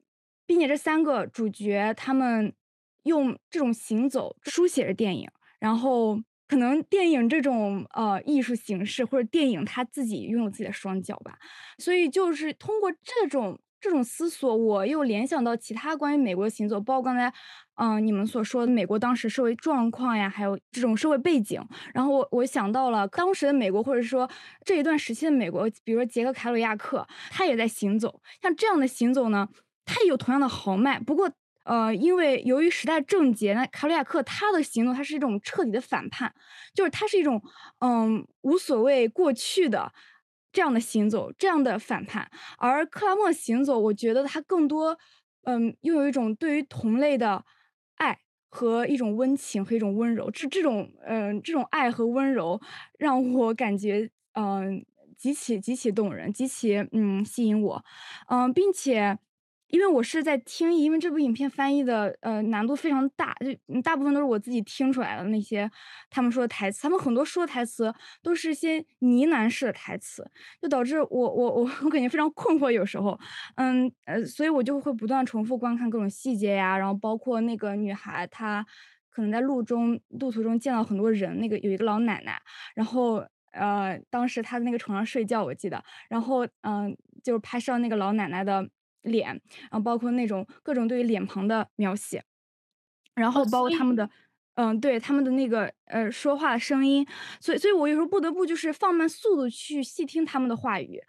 并且这三个主角他们用这种行走书写着电影，然后可能电影这种呃艺术形式或者电影它自己拥有自己的双脚吧，所以就是通过这种这种思索，我又联想到其他关于美国的行走，包括刚才。嗯，你们所说的美国当时社会状况呀，还有这种社会背景，然后我我想到了当时的美国，或者说这一段时期的美国，比如说杰克凯鲁亚克，他也在行走。像这样的行走呢，他也有同样的豪迈。不过，呃，因为由于时代症结，那凯鲁亚克他的行动，他是一种彻底的反叛，就是他是一种嗯无所谓过去的这样的行走，这样的反叛。而克拉默行走，我觉得他更多嗯又有一种对于同类的。爱和一种温情和一种温柔，这这种嗯，这种爱和温柔让我感觉嗯极其极其动人，极其嗯吸引我，嗯，并且因为我是在听，因为这部影片翻译的呃难度非常大，就大部分都是我自己听出来的那些他们说的台词，他们很多说的台词都是些呢喃式的台词，就导致我我我我感觉非常困惑，有时候，嗯呃，所以我就会不断重复观看各种细节呀，然后包括那个女孩她可能在路中路途中见到很多人，那个有一个老奶奶，然后呃当时她在那个床上睡觉，我记得，然后嗯就是拍摄那个老奶奶的。脸，然后包括那种各种对于脸庞的描写，然后包括他们的，嗯，对他们的那个呃说话的声音，所以，所以我有时候不得不就是放慢速度去细听他们的话语，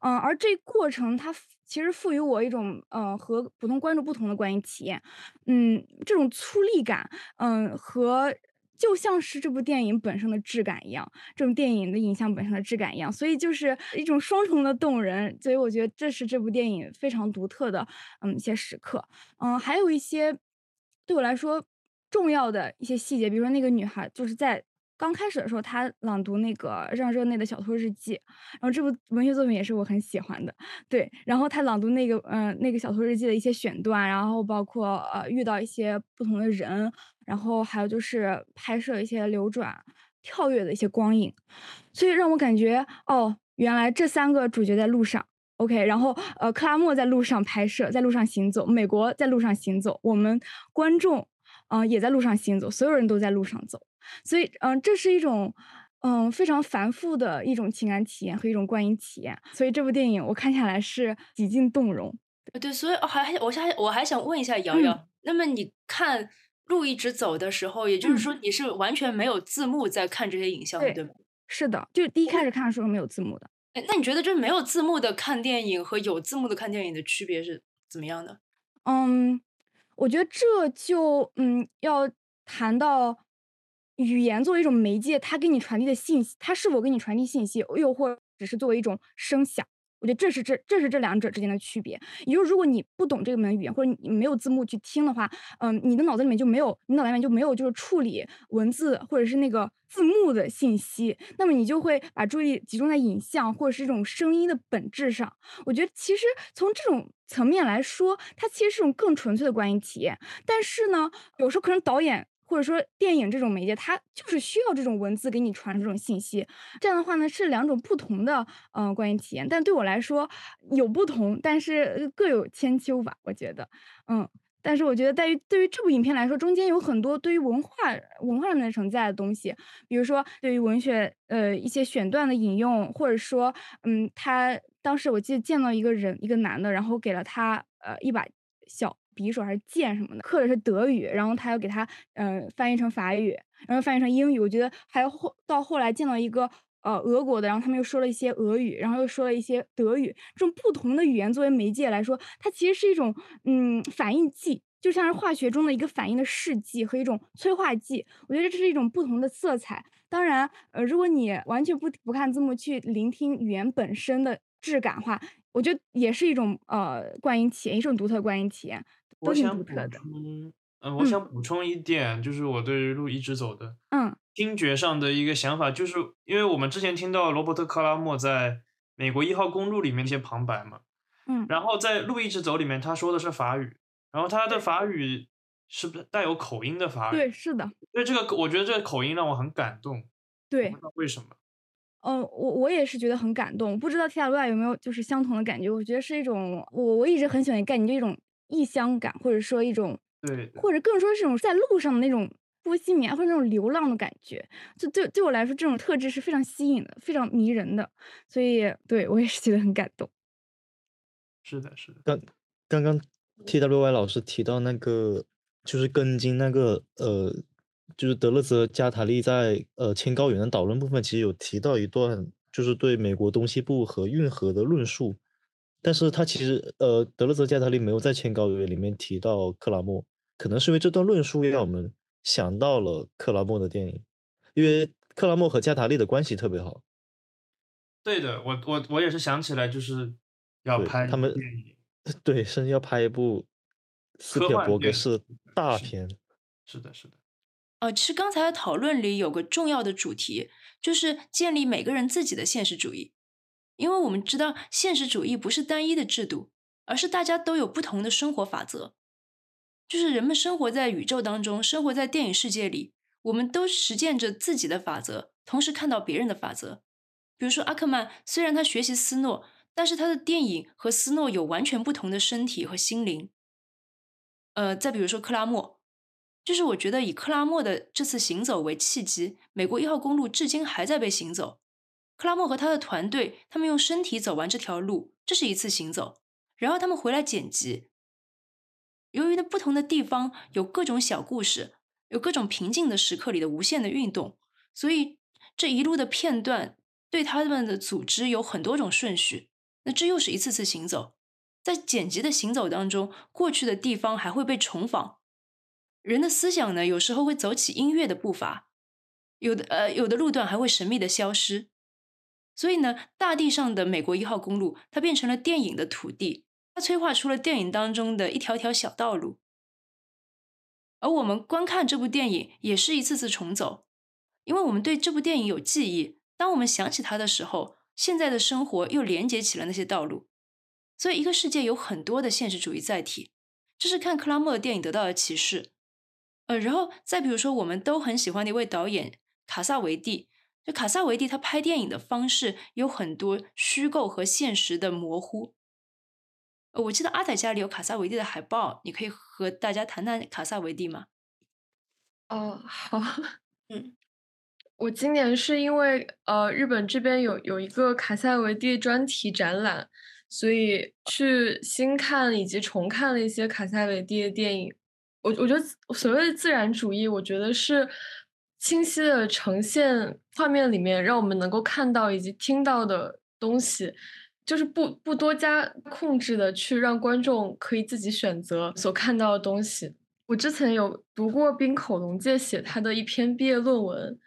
嗯，而这过程它其实赋予我一种呃和普通观众不同的观影体验，嗯，这种粗粝感，嗯和。就像是这部电影本身的质感一样，这种电影的影像本身的质感一样，所以就是一种双重的动人。所以我觉得这是这部电影非常独特的，嗯，一些时刻。嗯，还有一些对我来说重要的一些细节，比如说那个女孩就是在。刚开始的时候，他朗读那个《让热内的小偷日记》，然后这部文学作品也是我很喜欢的。对，然后他朗读那个，嗯，那个小偷日记的一些选段，然后包括呃遇到一些不同的人，然后还有就是拍摄一些流转、跳跃的一些光影，所以让我感觉，哦，原来这三个主角在路上，OK，然后呃，克拉默在路上拍摄，在路上行走，美国在路上行走，我们观众，嗯，也在路上行走，所有人都在路上走。所以，嗯，这是一种，嗯，非常繁复的一种情感体验和一种观影体验。所以这部电影我看下来是几近动容。对，所以还还我还我还想问一下瑶瑶，那么你看路一直走的时候，也就是说你是完全没有字幕在看这些影像的，对吗？是的，就第一开始看的时候没有字幕的。哎，那你觉得这没有字幕的看电影和有字幕的看电影的区别是怎么样的？嗯，我觉得这就嗯要谈到。语言作为一种媒介，它给你传递的信息，它是否给你传递信息，又或只是作为一种声响？我觉得这是这这是这两者之间的区别。也就是如果你不懂这门语言，或者你没有字幕去听的话，嗯，你的脑子里面就没有，你脑袋里面就没有就是处理文字或者是那个字幕的信息，那么你就会把注意力集中在影像或者是这种声音的本质上。我觉得其实从这种层面来说，它其实是一种更纯粹的观影体验。但是呢，有时候可能导演。或者说电影这种媒介，它就是需要这种文字给你传这种信息。这样的话呢，是两种不同的嗯观影体验。但对我来说有不同，但是各有千秋吧。我觉得，嗯，但是我觉得在于对于这部影片来说，中间有很多对于文化文化上面承载的东西，比如说对于文学呃一些选段的引用，或者说嗯，他当时我记得见到一个人一个男的，然后给了他呃一把小。匕首还是剑什么的，刻的是德语，然后他又给他嗯翻译成法语，然后翻译成英语。我觉得还有后到后来见到一个呃俄国的，然后他们又说了一些俄语，然后又说了一些德语。这种不同的语言作为媒介来说，它其实是一种嗯反应剂，就像是化学中的一个反应的试剂和一种催化剂。我觉得这是一种不同的色彩。当然，呃，如果你完全不不看字幕去聆听语言本身的质感话，我觉得也是一种呃观影体验，一种独特观影体验。我想补充，嗯，我想补充一点，就是我对路一直走的，嗯，听觉上的一个想法，就是因为我们之前听到罗伯特·克拉默在美国一号公路里面一些旁白嘛，嗯，然后在路一直走里面他说的是法语，然后他的法语是不是带有口音的法语？对，是的。因为这个，我觉得这个口音让我很感动。对，为什么？嗯，我我也是觉得很感动。不知道提亚路亚有没有就是相同的感觉？我觉得是一种，我我一直很喜欢概念，就一种。异乡感，或者说一种，对，或者更说是一种在路上的那种波西米亚或者那种流浪的感觉，就对对我来说，这种特质是非常吸引的，非常迷人的，所以对我也是觉得很感动。是的，是的。刚刚刚 T W Y 老师提到那个，就是根茎那个，呃，就是德勒兹加塔利在呃千高原的导论部分，其实有提到一段，就是对美国东西部和运河的论述。但是他其实，呃，德勒泽加特利没有在《签高原》里面提到克拉默，可能是因为这段论述让我们想到了克拉默的电影，因为克拉默和加塔利的关系特别好。对的，我我我也是想起来，就是要拍他们，对，甚至要拍一部斯皮尔伯格式大片。是的，是的。呃，其实刚才的讨论里有个重要的主题，就是建立每个人自己的现实主义。因为我们知道，现实主义不是单一的制度，而是大家都有不同的生活法则。就是人们生活在宇宙当中，生活在电影世界里，我们都实践着自己的法则，同时看到别人的法则。比如说，阿克曼虽然他学习斯诺，但是他的电影和斯诺有完全不同的身体和心灵。呃，再比如说克拉默，就是我觉得以克拉默的这次行走为契机，美国一号公路至今还在被行走。克拉默和他的团队，他们用身体走完这条路，这是一次行走。然后他们回来剪辑。由于呢不同的地方有各种小故事，有各种平静的时刻里的无限的运动，所以这一路的片段对他们的组织有很多种顺序。那这又是一次次行走。在剪辑的行走当中，过去的地方还会被重访。人的思想呢，有时候会走起音乐的步伐，有的呃，有的路段还会神秘的消失。所以呢，大地上的美国一号公路，它变成了电影的土地，它催化出了电影当中的一条条小道路。而我们观看这部电影，也是一次次重走，因为我们对这部电影有记忆。当我们想起它的时候，现在的生活又连接起了那些道路。所以，一个世界有很多的现实主义载体，这是看克拉默的电影得到的启示。呃，然后再比如说，我们都很喜欢的一位导演卡萨维蒂，就卡萨维蒂他拍电影的方式有很多虚构和现实的模糊。呃，我记得阿仔家里有卡萨维蒂的海报，你可以和大家谈谈卡萨维蒂吗？哦，好，嗯，我今年是因为呃，日本这边有有一个卡萨维蒂专题展览。所以去新看以及重看了一些卡萨维蒂的电影，我我觉得所谓的自然主义，我觉得是清晰的呈现画面里面让我们能够看到以及听到的东西，就是不不多加控制的去让观众可以自己选择所看到的东西。我之前有读过滨口龙介写他的一篇毕业论文，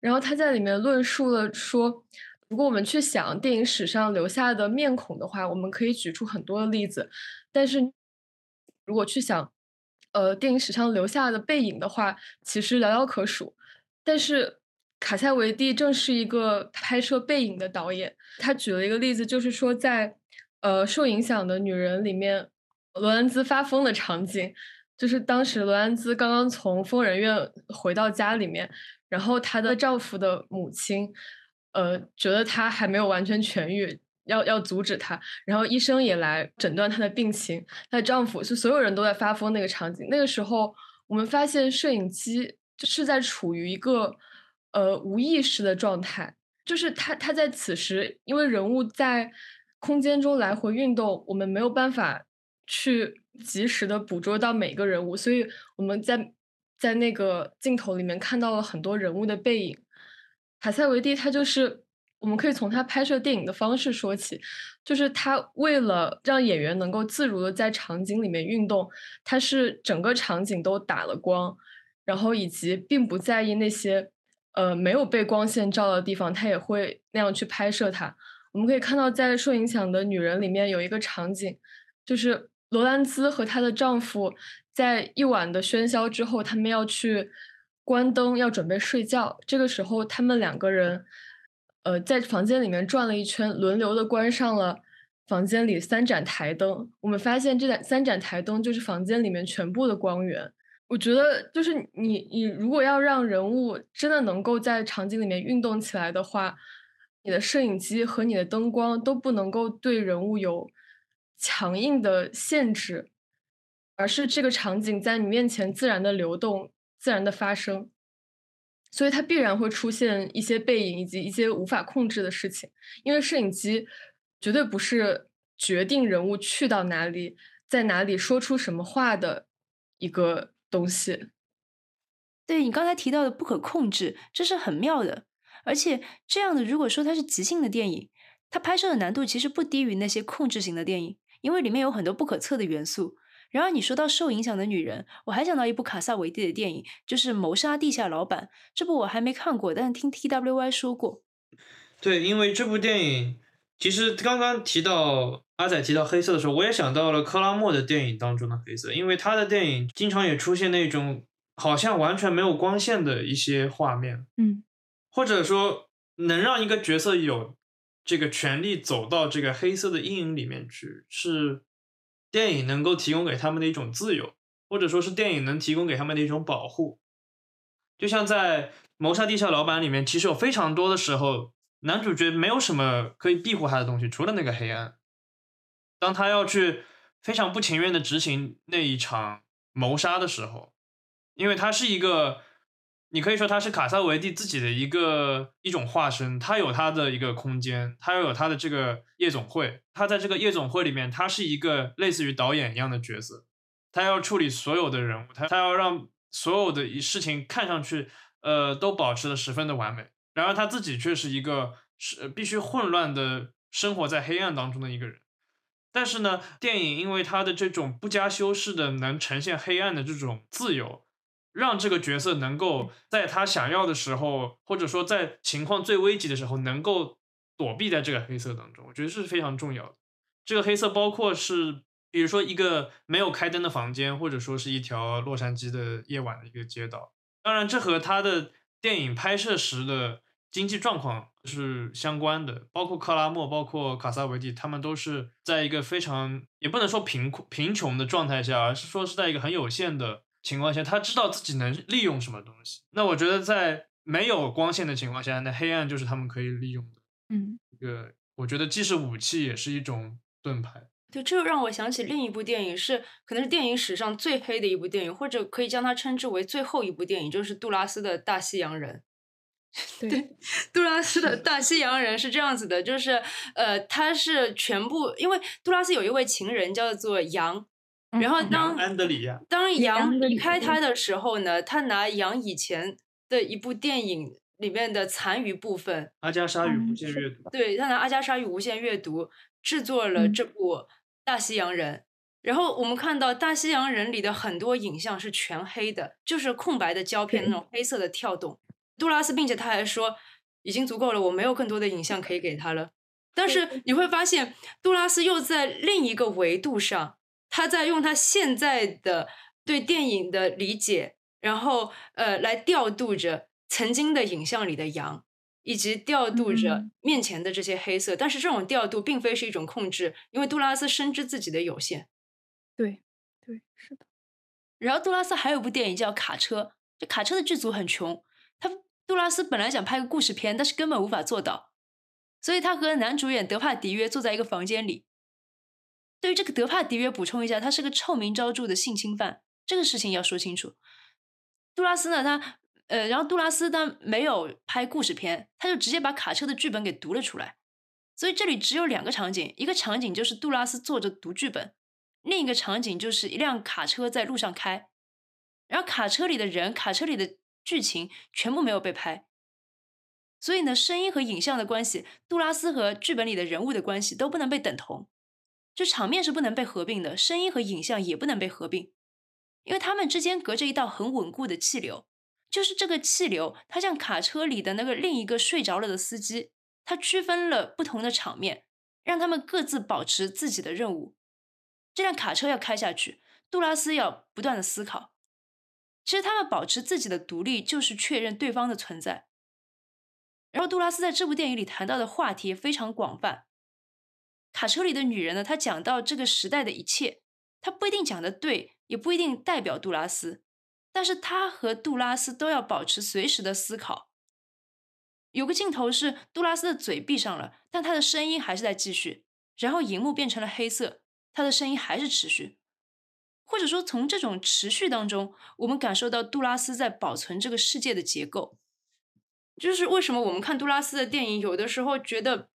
然后他在里面论述了说。如果我们去想电影史上留下的面孔的话，我们可以举出很多的例子。但是，如果去想，呃，电影史上留下的背影的话，其实寥寥可数。但是，卡塞维蒂正是一个拍摄背影的导演。他举了一个例子，就是说在呃受影响的女人里面，罗兰兹发疯的场景，就是当时罗兰兹刚刚从疯人院回到家里面，然后她的丈夫的母亲。呃，觉得她还没有完全痊愈，要要阻止她，然后医生也来诊断她的病情。她的丈夫是所有人都在发疯那个场景。那个时候，我们发现摄影机就是在处于一个呃无意识的状态，就是他他在此时，因为人物在空间中来回运动，我们没有办法去及时的捕捉到每个人物，所以我们在在那个镜头里面看到了很多人物的背影。卡塞维蒂，他就是我们可以从他拍摄电影的方式说起，就是他为了让演员能够自如的在场景里面运动，他是整个场景都打了光，然后以及并不在意那些呃没有被光线照的地方，他也会那样去拍摄它。我们可以看到，在受影响的女人里面有一个场景，就是罗兰兹和她的丈夫在一晚的喧嚣之后，他们要去。关灯要准备睡觉，这个时候他们两个人，呃，在房间里面转了一圈，轮流的关上了房间里三盏台灯。我们发现这盏三盏台灯就是房间里面全部的光源。我觉得，就是你你如果要让人物真的能够在场景里面运动起来的话，你的摄影机和你的灯光都不能够对人物有强硬的限制，而是这个场景在你面前自然的流动。自然的发生，所以它必然会出现一些背影以及一些无法控制的事情，因为摄影机绝对不是决定人物去到哪里、在哪里说出什么话的一个东西。对你刚才提到的不可控制，这是很妙的。而且这样的，如果说它是即兴的电影，它拍摄的难度其实不低于那些控制型的电影，因为里面有很多不可测的元素。然而，你说到受影响的女人，我还想到一部卡萨维蒂的电影，就是《谋杀地下老板》。这部我还没看过，但是听 T W Y 说过。对，因为这部电影，其实刚刚提到阿仔提到黑色的时候，我也想到了克拉默的电影当中的黑色，因为他的电影经常也出现那种好像完全没有光线的一些画面，嗯，或者说能让一个角色有这个权利走到这个黑色的阴影里面去，是。电影能够提供给他们的一种自由，或者说是电影能提供给他们的一种保护。就像在《谋杀地下老板》里面，其实有非常多的时候，男主角没有什么可以庇护他的东西，除了那个黑暗。当他要去非常不情愿的执行那一场谋杀的时候，因为他是一个。你可以说他是卡萨维蒂自己的一个一种化身，他有他的一个空间，他又有他的这个夜总会，他在这个夜总会里面，他是一个类似于导演一样的角色，他要处理所有的人物，他他要让所有的事情看上去，呃，都保持的十分的完美，然而他自己却是一个是必须混乱的生活在黑暗当中的一个人，但是呢，电影因为他的这种不加修饰的能呈现黑暗的这种自由。让这个角色能够在他想要的时候，或者说在情况最危急的时候，能够躲避在这个黑色当中，我觉得是非常重要的。这个黑色包括是，比如说一个没有开灯的房间，或者说是一条洛杉矶的夜晚的一个街道。当然，这和他的电影拍摄时的经济状况是相关的。包括克拉默，包括卡萨维蒂，他们都是在一个非常也不能说贫困贫穷的状态下，而是说是在一个很有限的。情况下，他知道自己能利用什么东西。那我觉得，在没有光线的情况下，那黑暗就是他们可以利用的。嗯，一个我觉得既是武器，也是一种盾牌。对，这又让我想起另一部电影，是可能是电影史上最黑的一部电影，或者可以将它称之为最后一部电影，就是杜拉斯的《大西洋人》。对，杜拉斯的《大西洋人》是这样子的，就是呃，他是全部，因为杜拉斯有一位情人叫做杨。然后当安德里亚当杨离开他的时候呢，他拿杨以前的一部电影里面的残余部分，《阿加莎与无限阅读》，对他拿《阿加莎与无限阅读》制作了这部《大西洋人》。然后我们看到《大西洋人》里的很多影像是全黑的，就是空白的胶片那种黑色的跳动。杜拉斯，并且他还说已经足够了，我没有更多的影像可以给他了。但是你会发现，杜拉斯又在另一个维度上。他在用他现在的对电影的理解，然后呃来调度着曾经的影像里的羊，以及调度着面前的这些黑色。但是这种调度并非是一种控制，因为杜拉斯深知自己的有限。对，对，是的。然后杜拉斯还有部电影叫《卡车》，这卡车的剧组很穷，他杜拉斯本来想拍个故事片，但是根本无法做到，所以他和男主演德帕迪约坐在一个房间里。对于这个德帕迪约补充一下，他是个臭名昭著的性侵犯，这个事情要说清楚。杜拉斯呢，他呃，然后杜拉斯他没有拍故事片，他就直接把卡车的剧本给读了出来。所以这里只有两个场景，一个场景就是杜拉斯坐着读剧本，另一个场景就是一辆卡车在路上开，然后卡车里的人、卡车里的剧情全部没有被拍。所以呢，声音和影像的关系，杜拉斯和剧本里的人物的关系都不能被等同。就场面是不能被合并的，声音和影像也不能被合并，因为它们之间隔着一道很稳固的气流。就是这个气流，它像卡车里的那个另一个睡着了的司机，它区分了不同的场面，让他们各自保持自己的任务。这辆卡车要开下去，杜拉斯要不断的思考。其实他们保持自己的独立，就是确认对方的存在。然后杜拉斯在这部电影里谈到的话题非常广泛。卡车里的女人呢？她讲到这个时代的一切，她不一定讲的对，也不一定代表杜拉斯，但是她和杜拉斯都要保持随时的思考。有个镜头是杜拉斯的嘴闭上了，但他的声音还是在继续，然后荧幕变成了黑色，他的声音还是持续。或者说，从这种持续当中，我们感受到杜拉斯在保存这个世界的结构。就是为什么我们看杜拉斯的电影，有的时候觉得。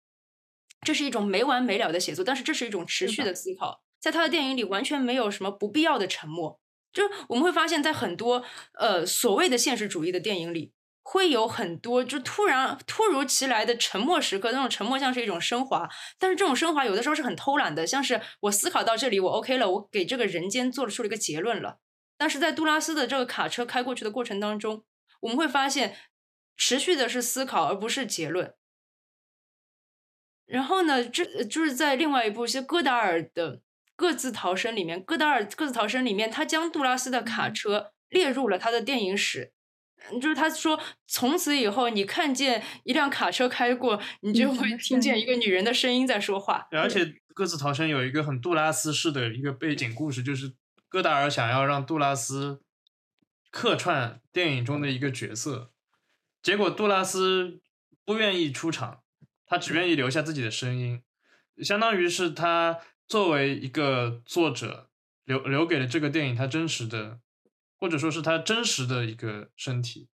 这是一种没完没了的写作，但是这是一种持续的思考。在他的电影里，完全没有什么不必要的沉默。就是我们会发现，在很多呃所谓的现实主义的电影里，会有很多就突然突如其来的沉默时刻。那种沉默像是一种升华，但是这种升华有的时候是很偷懒的，像是我思考到这里，我 OK 了，我给这个人间做了出了一个结论了。但是在杜拉斯的这个卡车开过去的过程当中，我们会发现，持续的是思考，而不是结论。然后呢，这就是在另外一部，是戈达尔的《各自逃生》里面，戈达尔《各自逃生》里面，他将杜拉斯的卡车列入了他的电影史。就是他说，从此以后，你看见一辆卡车开过，你就会听见一个女人的声音在说话。而且各自逃生有一个很杜拉斯式的一个背景故事，就是戈达尔想要让杜拉斯客串电影中的一个角色，结果杜拉斯不愿意出场，他只愿意留下自己的声音，相当于是他作为一个作者留留给了这个电影他真实的，或者说是他真实的一个身体。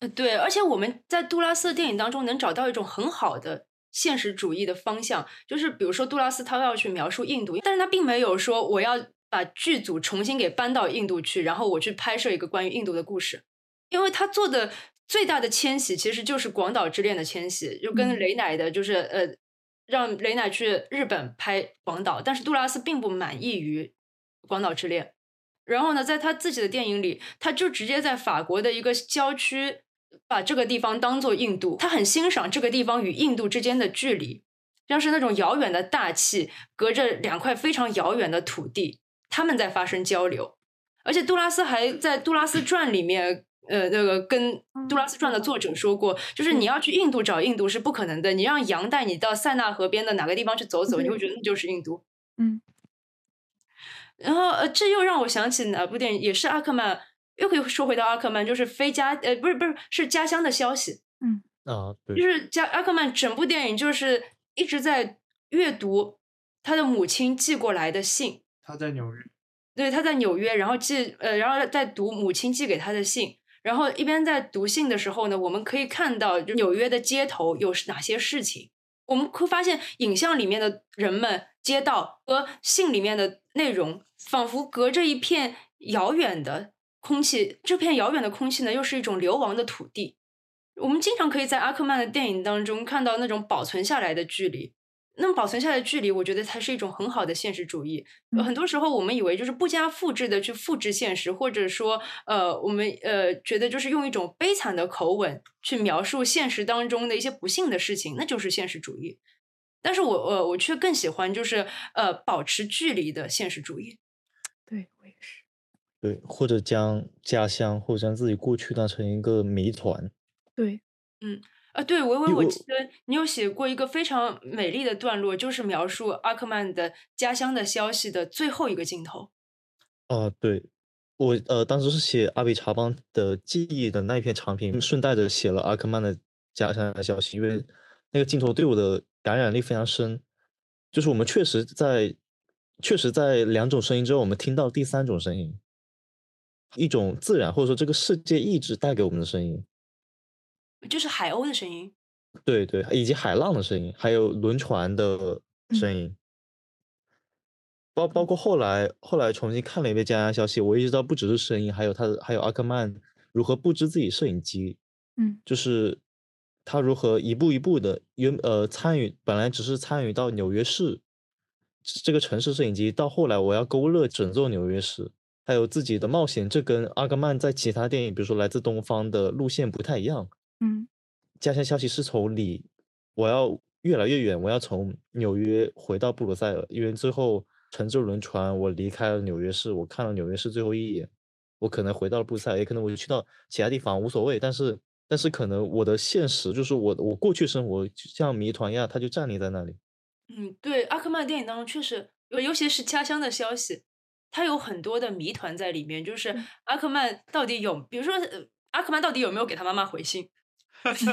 呃，对，而且我们在杜拉斯的电影当中能找到一种很好的现实主义的方向，就是比如说杜拉斯他要去描述印度，但是他并没有说我要把剧组重新给搬到印度去，然后我去拍摄一个关于印度的故事，因为他做的最大的迁徙其实就是广岛之恋的迁徙，就跟雷乃的，就是呃，让雷乃去日本拍广岛，但是杜拉斯并不满意于广岛之恋，然后呢，在他自己的电影里，他就直接在法国的一个郊区。把这个地方当做印度，他很欣赏这个地方与印度之间的距离，像是那种遥远的大气，隔着两块非常遥远的土地，他们在发生交流。而且杜拉斯还在《杜拉斯传》里面，呃，那个跟《杜拉斯传》的作者说过，就是你要去印度找印度是不可能的，你让羊带你到塞纳河边的哪个地方去走走，你会觉得那就是印度。嗯。然后，呃，这又让我想起哪部电影，也是阿克曼。又可以说回到阿克曼，就是非家呃不是不是是家乡的消息，嗯啊对，就是家阿克曼整部电影就是一直在阅读他的母亲寄过来的信。他在纽约，对，他在纽约，然后寄呃，然后在读母亲寄给他的信，然后一边在读信的时候呢，我们可以看到就纽约的街头有哪些事情，我们会发现影像里面的人们、街道和信里面的内容，仿佛隔着一片遥远的。空气这片遥远的空气呢，又是一种流亡的土地。我们经常可以在阿克曼的电影当中看到那种保存下来的距离。那么保存下来的距离，我觉得它是一种很好的现实主义。很多时候我们以为就是不加复制的去复制现实，或者说呃，我们呃觉得就是用一种悲惨的口吻去描述现实当中的一些不幸的事情，那就是现实主义。但是我呃我却更喜欢就是呃保持距离的现实主义。对或者将家乡或者将自己过去当成一个谜团。对，嗯，啊，对，维维，我记得你有写过一个非常美丽的段落，就是描述阿克曼的家乡的消息的最后一个镜头。啊，对，我呃当时是写阿比查邦的记忆的那一篇长评，顺带着写了阿克曼的家乡的消息，因为那个镜头对我的感染力非常深。就是我们确实在，确实在两种声音之后，我们听到第三种声音。一种自然或者说这个世界意志带给我们的声音，就是海鸥的声音，对对，以及海浪的声音，还有轮船的声音，包包括后来后来重新看了一遍《家乡消息》，我意识到不只是声音，还有他的还有阿克曼如何布置自己摄影机，嗯，就是他如何一步一步的原呃参与，本来只是参与到纽约市这个城市摄影机，到后来我要勾勒整座纽约市。还有自己的冒险，这跟阿格曼在其他电影，比如说《来自东方》的路线不太一样。嗯，家乡消息是从里，我要越来越远，我要从纽约回到布鲁塞尔，因为最后乘着轮船，我离开了纽约市，我看了纽约市最后一眼，我可能回到了布鲁塞尔，也可能我就去到其他地方，无所谓。但是，但是可能我的现实就是我，我过去生活像谜团一样，它就站立在那里。嗯，对，阿克曼电影当中确实，尤其是家乡的消息。他有很多的谜团在里面，就是阿克曼到底有，比如说阿克曼到底有没有给他妈妈回信？他比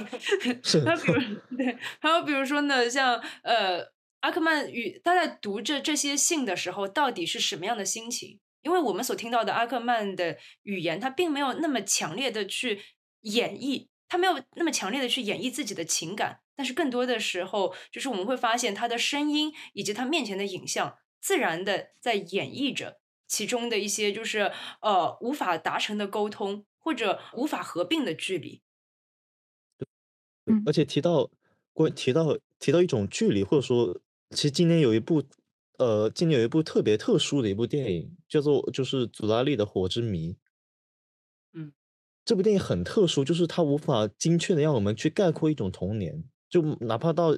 如 对，还有比如说呢，像呃，阿克曼与他在读着这些信的时候，到底是什么样的心情？因为我们所听到的阿克曼的语言，他并没有那么强烈的去演绎，他没有那么强烈的去演绎自己的情感，但是更多的时候，就是我们会发现他的声音以及他面前的影像，自然的在演绎着。其中的一些就是呃无法达成的沟通，或者无法合并的距离。而且提到关提到提到一种距离，或者说，其实今年有一部呃，今年有一部特别特殊的一部电影，叫做就是祖拉利的《火之谜》。嗯，这部电影很特殊，就是它无法精确的让我们去概括一种童年，就哪怕到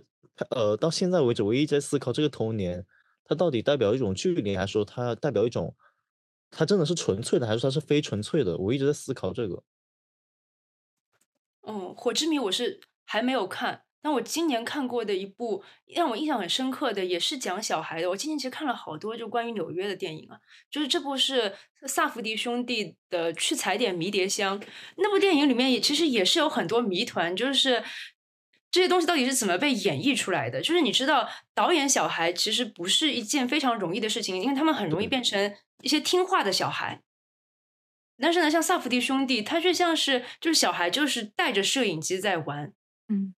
呃到现在为止，我一直在思考这个童年。它到底代表一种距离，还是说它代表一种，它真的是纯粹的，还是它是非纯粹的？我一直在思考这个。嗯，《火之谜》我是还没有看，但我今年看过的一部让我印象很深刻的，也是讲小孩的。我今年其实看了好多就关于纽约的电影啊，就是这部是萨福迪兄弟的《去踩点迷迭香》那部电影里面也其实也是有很多谜团，就是这些东西到底是怎么被演绎出来的？就是你知道，导演小孩其实不是一件非常容易的事情，因为他们很容易变成一些听话的小孩。但是呢，像萨福迪兄弟，他却像是就是小孩，就是带着摄影机在玩。嗯，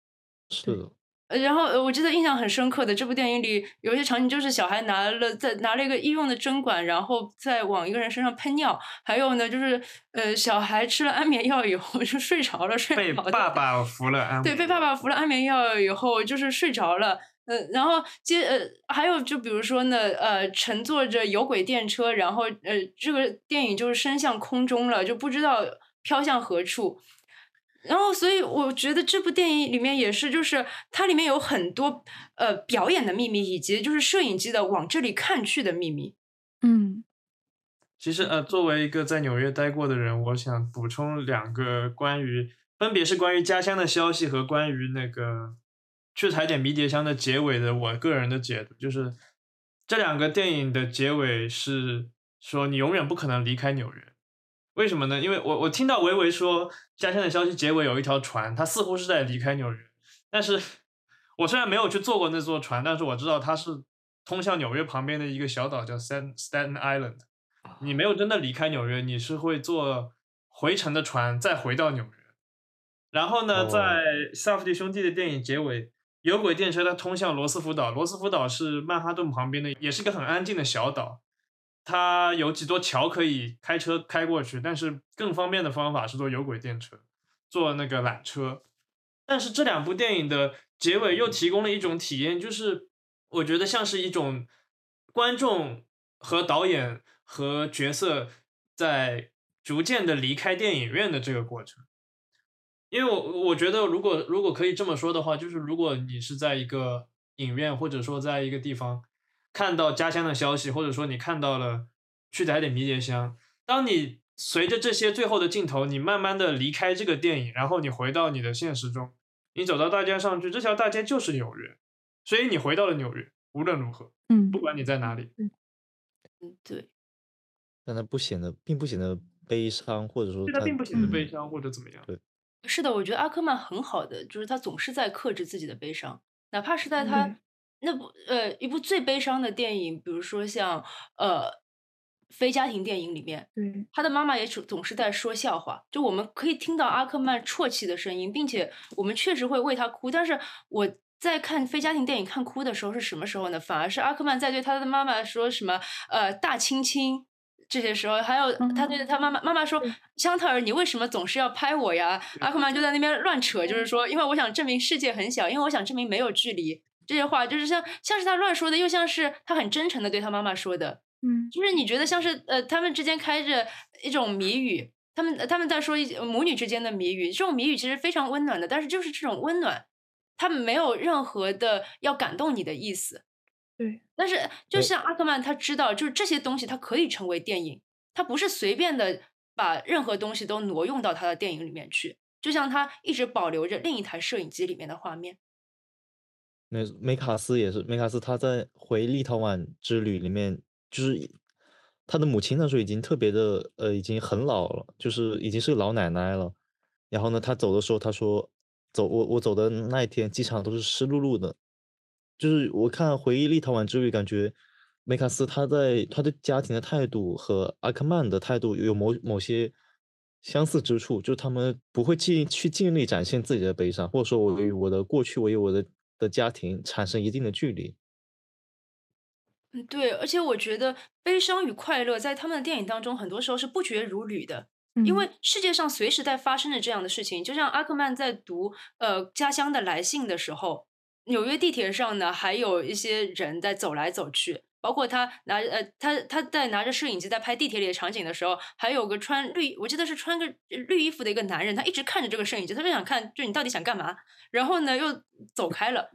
是的，呃，然后呃我记得印象很深刻的这部电影里有一些场景，就是小孩拿了在拿了一个医用的针管，然后再往一个人身上喷尿，还有呢就是呃小孩吃了安眠药以后 就睡着了，睡被着的爸爸服了安对，被爸爸服了安眠药以后，就是睡着了。呃，然后接呃，还有就比如说呢，呃，乘坐着有轨电车，然后呃，这个电影就是升向空中了，就不知道飘向何处。然后，所以我觉得这部电影里面也是，就是它里面有很多呃表演的秘密，以及就是摄影机的往这里看去的秘密。嗯其实呃，作为一个在纽约待过的人，我想补充两个关于，分别是关于家乡的消息和关于那个去踩点迷迭香的结尾的我个人的解读，就是这两个电影的结尾是说你永远不可能离开纽约。为什么呢？因为我我听到维维说家乡的消息结尾有一条船，它似乎是在离开纽约，但是我虽然没有去坐过那座船，但是我知道它是通向纽约旁边的一个小岛叫 Staten Staten Island。你没有真的离开纽约，你是会坐回程的船再回到纽约。然后呢，哦在萨福迪兄弟的电影结尾，有轨电车它通向罗斯福岛。罗斯福岛是曼哈顿旁边的，也是个很安静的小岛。它有几座桥可以开车开过去，但是更方便的方法是坐有轨电车，坐那个缆车。但是这两部电影的结尾又提供了一种体验，就是我觉得像是一种观众和导演和角色在逐渐的离开电影院的这个过程。因为我我觉得，如果如果可以这么说的话，就是如果你是在一个影院，或者说在一个地方看到家乡的消息，或者说你看到了去踩点迷迭香，当你随着这些最后的镜头，你慢慢的离开这个电影，然后你回到你的现实中，你走到大街上去，这条大街就是纽约，所以你回到了纽约，无论如何，嗯不管你在哪里，嗯，对，但它不显得，并不显得悲伤，或者说对它它并不显得嗯悲伤或者怎么样。对是的，我觉得阿克曼很好的，就是他总是在克制自己的悲伤，哪怕是在他对那部呃一部最悲伤的电影，比如说像呃非家庭电影里面，对，他的妈妈也总总是在说笑话，就我们可以听到阿克曼啜泣的声音，并且我们确实会为他哭。但是我在看非家庭电影看哭的时候是什么时候呢？反而是阿克曼在对他的妈妈说什么呃大亲亲。这些时候，还有他对他妈妈妈妈说：“香特尔，你为什么总是要拍我呀？”阿克曼就在那边乱扯，就是说，因为我想证明世界很小，因为我想证明没有距离。这些话就是像像是他乱说的，又像是他很真诚的对他妈妈说的。嗯就是你觉得像是呃，他们之间开着一种谜语，他们他们在说一母女之间的谜语，这种谜语其实非常温暖的，但是就是这种温暖，他们没有任何的要感动你的意思。对，但是就像阿克曼他知道，就是这些东西它可以成为电影，他不是随便的把任何东西都挪用到他的电影里面去，就像他一直保留着另一台摄影机里面的画面。那梅卡斯也是，梅卡斯他在回立陶宛之旅里面，就是他的母亲那时候已经特别的呃，已经很老了，就是已经是个老奶奶了。然后呢，他走的时候，他说走我我走的那一天，机场都是湿漉漉的。就是我看回忆立陶宛之旅，感觉梅卡斯他在他对家庭的态度和阿克曼的态度有某某些相似之处，就是他们不会尽去尽力展现自己的悲伤，或者说我与我的过去，我与我的的家庭产生一定的距离。嗯，对，而且我觉得悲伤与快乐在他们的电影当中，很多时候是不绝如缕的。因嗯为世界上随时在发生着这样的事情，就像阿克曼在读呃家乡的来信的时候，纽约地铁上呢，还有一些人在走来走去，包括他拿呃他他在拿着摄影机在拍地铁里的场景的时候，还有个穿绿，我记得是穿个绿衣服的一个男人，他一直看着这个摄影机，他就想看，就你到底想干嘛？然后呢又走开了。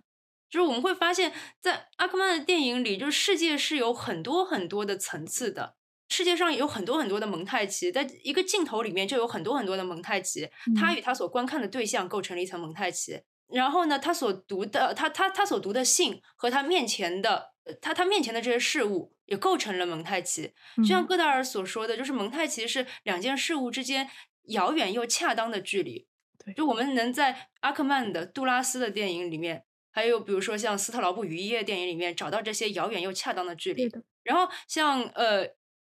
就是我们会发现，在阿克曼的电影里，就是世界是有很多很多的层次的。世界上有很多很多的蒙太奇，在一个镜头里面就有很多很多的蒙太奇，它嗯与他所观看的对象构成了一层蒙太奇。然后呢，他所读的他他他所读的信和他面前的他他面前的这些事物也构成了蒙太奇。就像戈达尔所说的，就是蒙太奇是两件事物之间遥远又恰当的距离。对，就我们能在阿克曼的、杜拉斯的电影里面，还有比如说像斯特劳布余耶电影里面找到这些遥远又恰当的距离。然后像呃，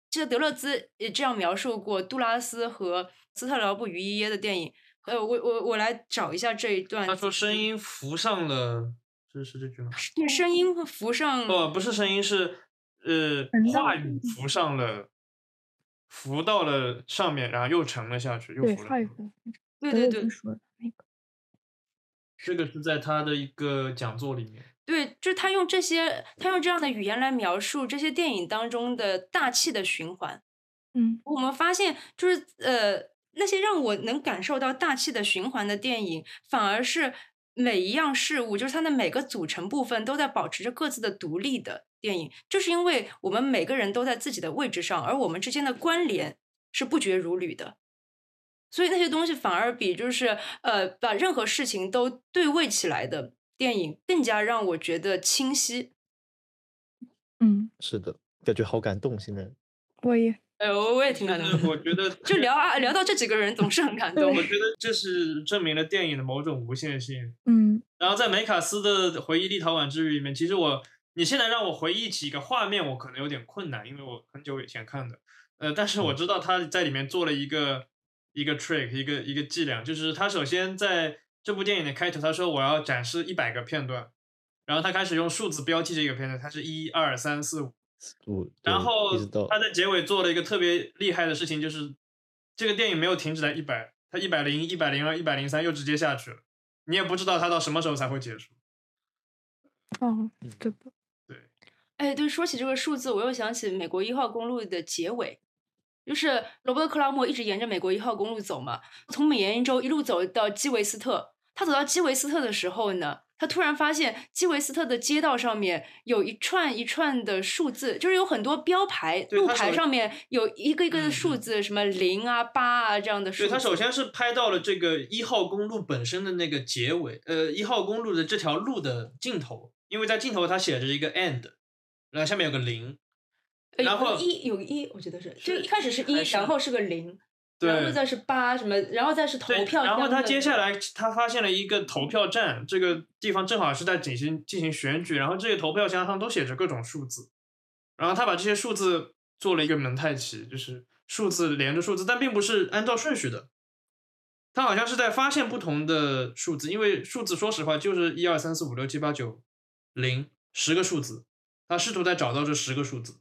这德勒兹也这样描述过杜拉斯和斯特劳布于耶的电影。呃，我我我来找一下这一段。他说声音浮上了，这是这句吗？声音浮上。不，不是声音，是呃，话语浮上了，浮到了上面，然后又沉了下去，又浮了。对对对。这个是在他的一个讲座里面。对，就是他用这些，他用这样的语言来描述这些电影当中的大气的循环。嗯，我们发现就是呃。那些让我能感受到大气的循环的电影，反而是每一样事物，就是它的每个组成部分都在保持着各自的独立的电影，就是因为我们每个人都在自己的位置上，而我们之间的关联是不绝如缕的，所以那些东西反而比就是呃把任何事情都对位起来的电影更加让我觉得清晰。嗯，是的，感觉好感动，现在我也。哎，我我也挺感动。我觉得就聊啊，聊到这几个人总是很感动。我觉得这是证明了电影的某种无限性。嗯。然后在梅卡斯的回忆立陶宛之旅里面，其实我你现在让我回忆起一个画面，我可能有点困难，因为我很久以前看的。呃，但是我知道他在里面做了一个一个 trick，一个一个伎俩，就是他首先在这部电影的开头，他说我要展示一百个片段，然后他开始用数字标记这个片段，它是一二三四五。然后他在结尾做了一个特别厉害的事情，就是这个电影没有停止在一百，他一百零一百零二一百零三又直接下去了，你也不知道他到什么时候才会结束。哦，对的。对。哎，对，说起这个数字，我又想起美国一号公路的结尾，就是罗伯特克拉默一直沿着美国一号公路走嘛，从美延州一路走到基维斯特。他走到基维斯特的时候呢？他突然发现基维斯特的街道上面有一串一串的数字，就是有很多标牌，路牌上面有一个一个的数字，什么零啊、八啊这样的数字。对他首先是拍到了这个一号公路本身的那个结尾，呃，一号公路的这条路的尽头，因为在尽头它写着一个 end，然后下面有个零，然后一有一，我觉得是，就一开始是一，然后是个零。然后再是八什么，然后再是投票。然后他接下来他发现了一个投票站，这个地方正好是在进行进行选举，然后这些投票箱上都写着各种数字，然后他把这些数字做了一个蒙太奇，就是数字连着数字，但并不是按照顺序的，他好像是在发现不同的数字，因为数字说实话就是一二三四五六七八九零十个数字，他试图在找到这十个数字。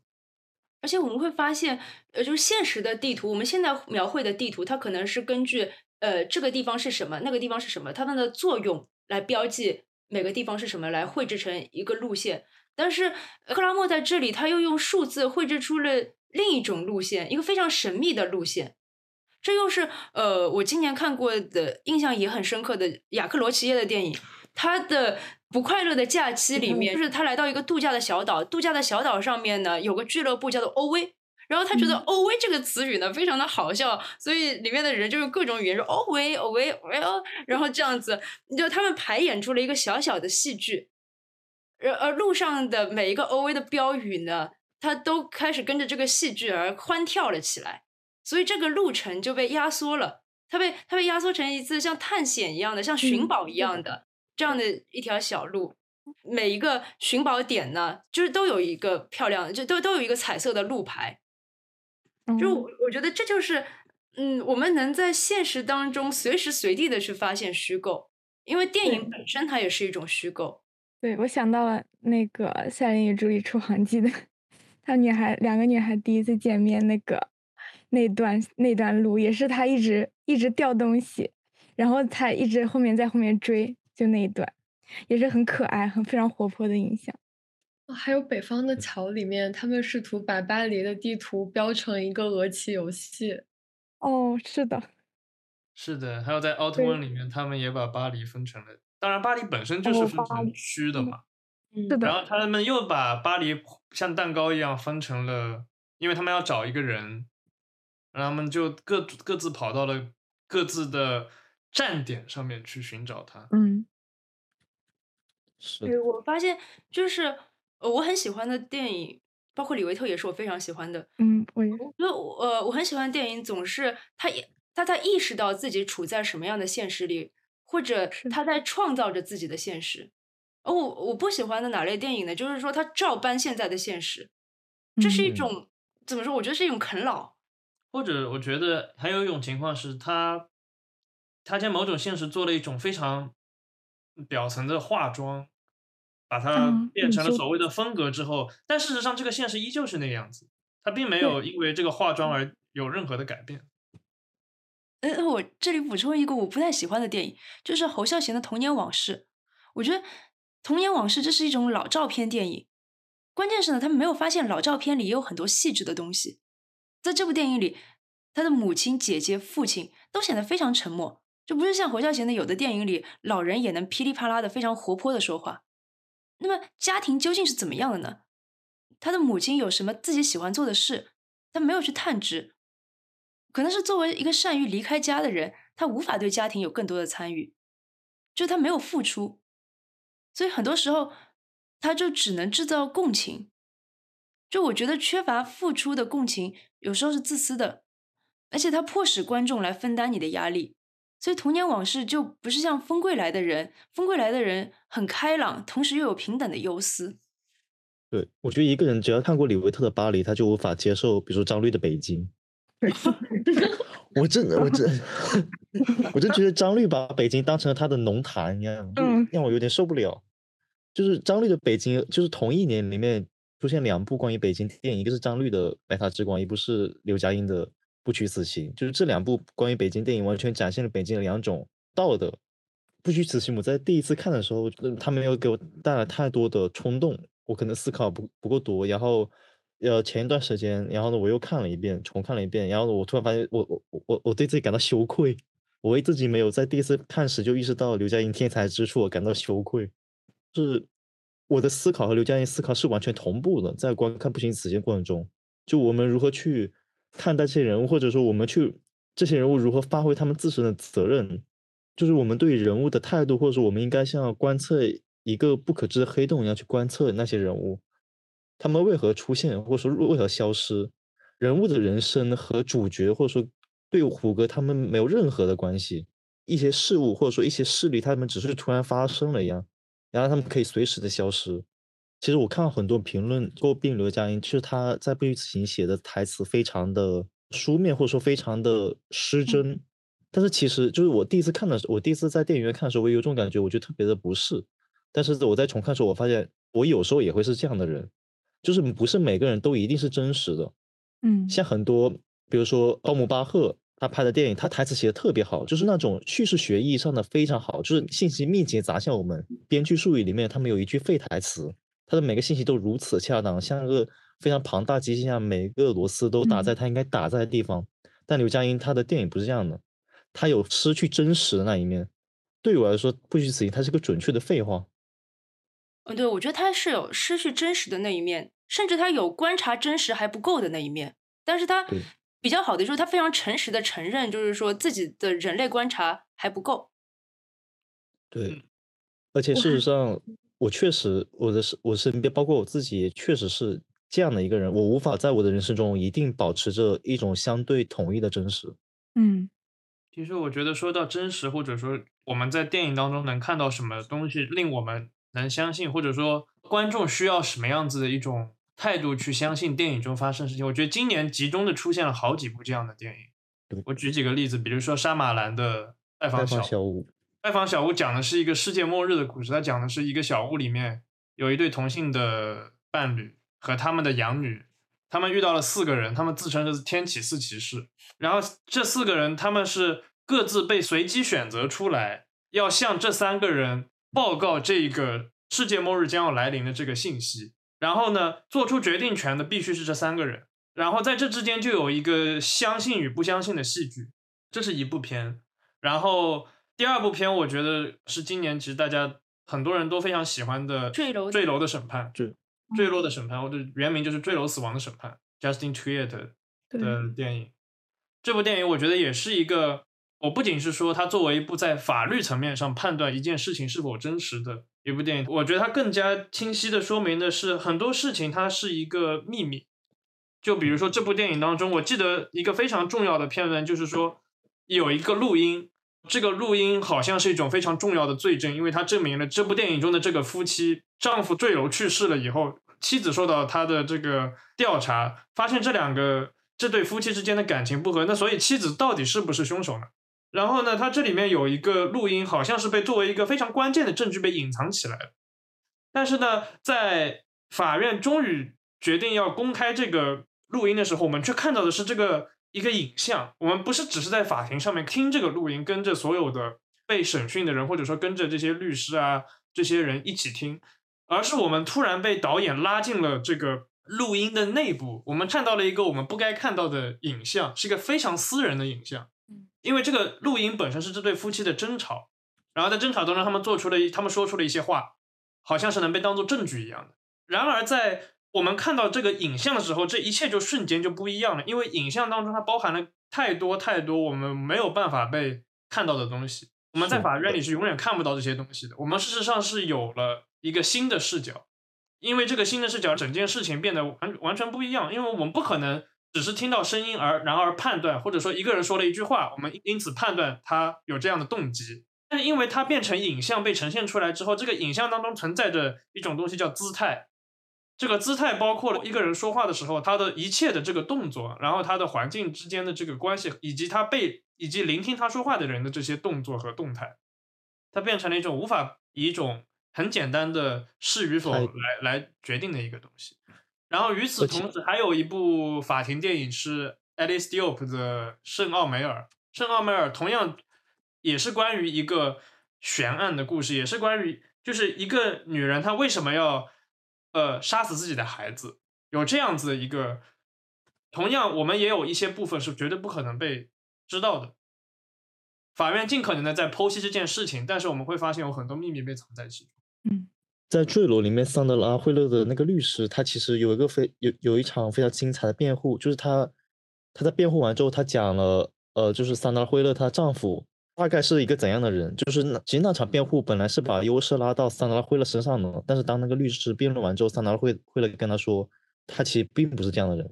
而且我们会发现，呃，就是现实的地图，我们现在描绘的地图，它可能是根据呃这个地方是什么，那个地方是什么，它们的作用来标记每个地方是什么，来绘制成一个路线。但是克拉默在这里，他又用数字绘制出了另一种路线，一个非常神秘的路线。这又是呃我今年看过的印象也很深刻的雅克罗齐耶的电影，他的。不快乐的假期里面，就是他来到一个度假的小岛，度假的小岛上面呢有个俱乐部叫做欧威，然后他觉得欧威这个词语呢非常的好笑，所以里面的人就用各种语言说欧威欧威欧威，然后这样子，就他们排演出了一个小小的戏剧，而而路上的每一个欧威的标语呢，他都开始跟着这个戏剧而欢跳了起来，所以这个路程就被压缩了，它被它被压缩成一次像探险一样的，像寻宝一样的。这样的一条小路，每一个寻宝点呢，就是都有一个漂亮的，就都都有一个彩色的路牌。就我我觉得这就是，嗯，我们能在现实当中随时随地的去发现虚构，因为电影本身它也是一种虚构。对，我想到了那个《夏琳与朱莉出航记》的，她女孩两个女孩第一次见面那个那段那段路，也是他一直一直掉东西，然后他一直后面在后面追。就那一段，也是很可爱、很非常活泼的印象。还有《北方的桥》里面，他们试图把巴黎的地图标成一个俄棋游戏。哦，是的，是的。还有在《奥特曼》里面，他们也把巴黎分成了。当然，巴黎本身就是分成区的嘛。是的。然后他们又把巴黎像蛋糕一样分成了，因为他们要找一个人，然后他们就各各自跑到了各自的。站点上面去寻找它。嗯，是对，我发现就是呃我很喜欢的电影，包括李维特也是我非常喜欢的。嗯，我也就我呃我很喜欢的电影，总是他也他在意识到自己处在什么样的现实里，或者他在创造着自己的现实。而我我不喜欢的哪类电影呢？就是说他照搬现在的现实，这是一嗯种怎么说？我觉得是一种啃老。或者我觉得还有一种情况是他，他将某种现实做了一种非常表层的化妆，把它嗯变成了嗯所谓的风格之后，但事实上这个现实依旧是那个样子，他并没有因为这个化妆而有任何的改变。嗯，我这里补充一个我不太喜欢的电影，就是侯孝贤的《童年往事》。我觉得《童年往事》这是一种老照片电影，关键是呢，他们没有发现老照片里也有很多细致的东西。在这部电影里，他的母亲、姐姐、父亲都显得非常沉默，就不是像侯孝贤的有的电影里，老人也能噼里啪啦的非常活泼的说话。那么家庭究竟是怎么样的呢？他的母亲有什么自己喜欢做的事，他没有去探知。可能是作为一个善于离开家的人，他无法对家庭有更多的参与，就他没有付出，所以很多时候他就只能制造共情。就我觉得缺乏付出的共情，有时候是自私的，而且他迫使观众来分担你的压力。所以童年往事就不是像风归来的人，风归来的人很开朗，同时又有平等的忧思。对，我觉得一个人只要看过李维特的《巴黎》，他就无法接受，比如说张律的《北京》。我真的，我真，我真觉得张律把北京当成了他的农坛一样，嗯让我有点受不了。就是张律的《北京》，就是同一年里面出现两部关于北京电影，一个是张律的《白塔之光》，一部是刘嘉映的《不虚此行》。就是这两部关于北京电影，完全展现了北京的两种道德。《不虚此行》，我在第一次看的时候，他没有给我带来太多的冲动，我可能思考不不够多，然后。呃，前一段时间，然后呢，我又看了一遍，重看了一遍，然后我突然发现我，我我我对自己感到羞愧，我为自己没有在第一次看时就意识到刘嘉映天才之处，我感到羞愧。是我的思考和刘嘉映思考是完全同步的，在观看《不行此行》过程中，就我们如何去看待这些人物，或者说我们去这些人物如何发挥他们自身的责任，就是我们对人物的态度，或者说我们应该像观测一个不可知的黑洞一样去观测那些人物。他们为何出现，或者说为何消失？人物的人生和主角，或者说对虎哥他们没有任何的关系。一些事物或者说一些事例，他们只是突然发生了一样，然后他们可以随时的消失。其实我看到很多评论诟病刘嘉映，就是他在《不虚此行》写的台词非常的书面，或者说非常的失真。但是其实就是我第一次看的时候，我第一次在电影院看的时候，我有种感觉，我觉得特别的不适。但是我在重看的时候，我发现我有时候也会是这样的人。就是不是每个人都一定是真实的，嗯，像很多，比如说奥姆巴赫他拍的电影，他台词写的特别好，就是那种叙事学意义上的非常好，就是信息密集砸向我们。编剧术语里面，他们有一句废台词，他的每个信息都如此恰当，像一个非常庞大机器一样，每个螺丝都打在它应该打在的地方。但刘嘉映他的电影不是这样的，他有失去真实的那一面。对我来说，不虚此行，它是个准确的废话。嗯，对，我觉得他是有失去真实的那一面，甚至他有观察真实还不够的那一面。但是他比较好的就是他非常诚实的承认，就是说自己的人类观察还不够。对嗯，而且事实上，我确实我的身我身边，包括我自己，也确实是这样的一个人。我无法在我的人生中一定保持着一种相对统一的真实。嗯其实我觉得说到真实，或者说我们在电影当中能看到什么东西令我们能相信，或者说观众需要什么样子的一种态度去相信电影中发生的事情，我觉得今年集中的出现了好几部这样的电影。我举几个例子，比如说沙马兰的《拜访小屋》，访小屋，拜访小屋讲的是一个世界末日的故事，它讲的是一个小屋里面有一对同性的伴侣和他们的养女，他们遇到了四个人，他们自称是天启四骑士，然后这四个人他们是各自被随机选择出来，要向这三个人报告这个世界末日将要来临的这个信息，然后呢，做出决定权的必须是这三个人，然后在这之间就有一个相信与不相信的戏剧，这是一部片，然后。第二部片，我觉得是今年其实大家很多人都非常喜欢的《坠楼的坠楼的审判》。坠坠落的审判，或者原名就是《坠楼死亡的审判》，Justin Triet 的电影。这部电影我觉得也是一个，我不仅是说它作为一部在法律层面上判断一件事情是否真实的一部电影，我觉得它更加清晰的说明的是很多事情它是一个秘密。就比如说这部电影当中，我记得一个非常重要的片段，就是说有一个录音，这个录音好像是一种非常重要的罪证，因为它证明了这部电影中的这个夫妻，丈夫坠楼去世了以后，妻子受到他的这个调查，发现这两个这对夫妻之间的感情不和，那所以妻子到底是不是凶手呢？然后呢，它这里面有一个录音，好像是被作为一个非常关键的证据被隐藏起来。但是呢，在法院终于决定要公开这个录音的时候，我们却看到的是这个一个影像。我们不是只是在法庭上面听这个录音，跟着所有的被审讯的人，或者说跟着这些律师啊这些人一起听，而是我们突然被导演拉进了这个录音的内部，我们看到了一个我们不该看到的影像，是一个非常私人的影像。因为这个录音本身是这对夫妻的争吵，然后在争吵当中，他们做出了一，他们说出了一些话，好像是能被当做证据一样的。然而，在我们看到这个影像的时候，这一切就瞬间就不一样了。因为影像当中它包含了太多太多我们没有办法被看到的东西。我们在法院里是永远看不到这些东西的。我们事实上是有了一个新的视角，因为这个新的视角，整件事情变得完完全不一样。因为我们不可能。只是听到声音而然而判断，或者说一个人说了一句话，我们因此判断他有这样的动机。但是因为它变成影像被呈现出来之后，这个影像当中存在着一种东西叫姿态。这个姿态包括了一个人说话的时候，他的一切的这个动作，然后他的环境之间的这个关系，以及他被以及聆听他说话的人的这些动作和动态，它变成了一种无法以一种很简单的是与否来来决定的一个东西。然后与此同时，还有一部法庭电影是 Alice Diop 的《圣奥梅尔》。圣奥梅尔同样也是关于一个悬案的故事，也是关于就是一个女人她为什么要呃杀死自己的孩子，有这样子一个。同样，我们也有一些部分是绝对不可能被知道的。法院尽可能的在剖析这件事情，但是我们会发现有很多秘密被藏在其中。嗯。在坠楼里面，桑德拉·惠勒的那个律师，他其实有一个非有有一场非常精彩的辩护，就是他他在辩护完之后，他讲了，呃，就是桑德拉·惠勒她丈夫大概是一个怎样的人，就是那其实那场辩护本来是把优势拉到桑德拉·惠勒身上的，但是当那个律师辩论完之后，桑德拉·惠惠勒跟他说，他其实并不是这样的人。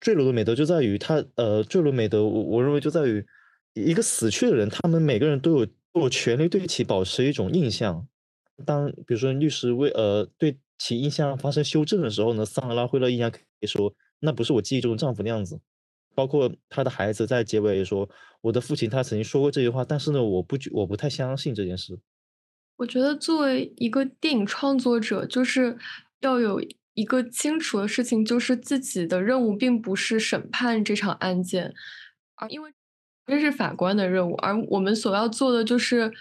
坠楼的美德就在于他，呃，坠楼美德，我我认为就在于一个死去的人，他们每个人都有都有权利对其保持一种印象。当比如说律师为呃对其印象发生修正的时候呢，桑德拉惠勒印象可以说那不是我记忆中的丈夫的样子。包括他的孩子在结尾也说，我的父亲他曾经说过这句话，但是呢，我不我不太相信这件事。我觉得作为一个电影创作者，就是要有一个清楚的事情，就是自己的任务并不是审判这场案件，而因为这是法官的任务，而我们所要做的就是。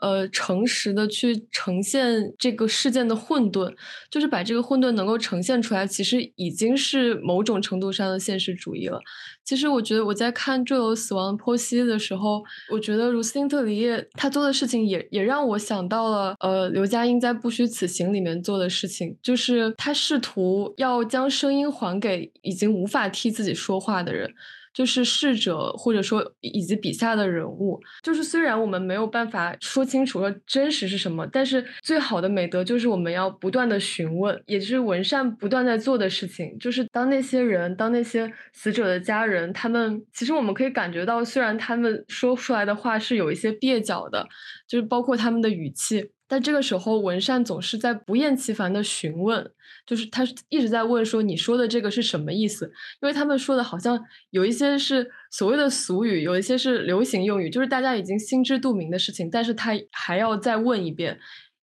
呃，诚实的去呈现这个事件的混沌，就是把这个混沌能够呈现出来，其实已经是某种程度上的现实主义了。其实我觉得我在看《坠楼死亡剖析》的时候，我觉得卢斯汀特里叶他做的事情也也让我想到了，呃，刘嘉英在《不虚此行》里面做的事情，就是他试图要将声音还给已经无法替自己说话的人。就是逝者，或者说以及笔下的人物，就是虽然我们没有办法说清楚说真实是什么，但是最好的美德就是我们要不断的询问，也就是文善不断在做的事情。就是当那些人，当那些死者的家人，他们其实我们可以感觉到，虽然他们说出来的话是有一些蹩脚的，就是包括他们的语气。但这个时候，文善总是在不厌其烦的询问，就是他一直在问说：“你说的这个是什么意思？”因为他们说的好像有一些是所谓的俗语，有一些是流行用语，就是大家已经心知肚明的事情，但是他还要再问一遍。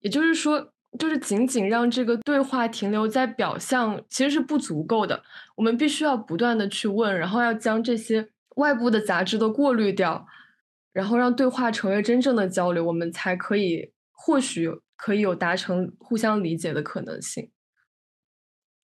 也就是说，就是仅仅让这个对话停留在表象，其实是不足够的。我们必须要不断的去问，然后要将这些外部的杂质都过滤掉，然后让对话成为真正的交流，我们才可以。或许可以有达成互相理解的可能性。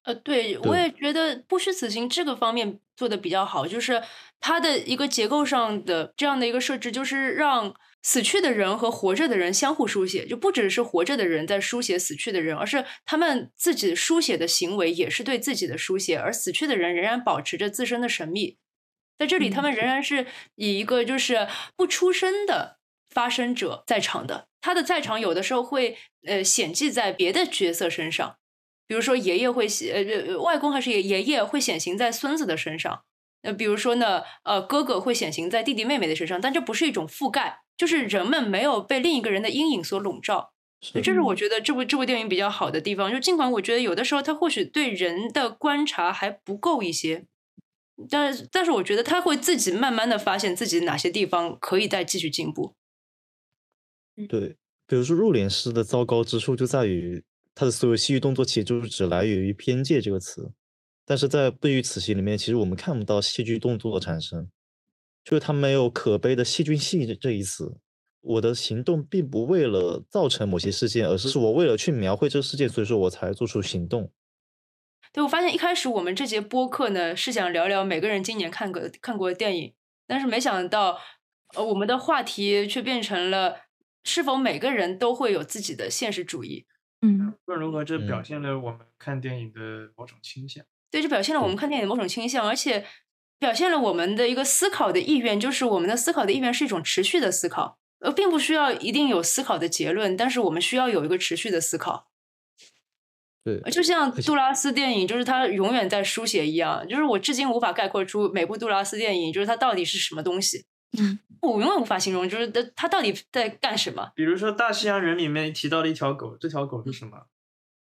呃，对，我也觉得《不虚此行》这个方面做的比较好，就是它的一个结构上的这样的一个设置，就是让死去的人和活着的人相互书写，就不只是活着的人在书写死去的人，而是他们自己书写的行为也是对自己的书写，而死去的人仍然保持着自身的神秘，在这里，他们仍然是以一个就是不出声的发声者在场的。他的在场有的时候会呃显迹在别的角色身上，比如说爷爷会显呃外公还是爷爷爷会显形在孙子的身上，呃比如说呢呃哥哥会显形在弟弟妹妹的身上，但这不是一种覆盖，就是人们没有被另一个人的阴影所笼罩。这是我觉得这部这部电影比较好的地方，就尽管我觉得有的时候他或许对人的观察还不够一些，但是但是我觉得他会自己慢慢的发现自己哪些地方可以再继续进步。对，比如说入殓师的糟糕之处就在于他的所有戏剧动作其实就是只来源于边界这个词，但是在对于此戏里面，其实我们看不到戏剧动作的产生，就是他没有可悲的戏剧性这这一词。我的行动并不为了造成某些事件，而是我为了去描绘这个事件，所以说我才做出行动。对，我发现一开始我们这节播客呢是想聊聊每个人今年看过看过的电影，但是没想到，呃，我们的话题却变成了是否每个人都会有自己的现实主义。嗯，无论如何，这表现了我们看电影的某种倾向。对，这表现了我们看电影的某种倾向，而且表现了我们的一个思考的意愿，就是我们的思考的意愿是一种持续的思考。呃，并不需要一定有思考的结论，但是我们需要有一个持续的思考。对，就像杜拉斯电影，就是他永远在书写一样，就是我至今无法概括出每部杜拉斯电影，就是它到底是什么东西。嗯，我永远无法形容，就是它它到底在干什么。比如说《大西洋人》里面提到了一条狗，这条狗是什么？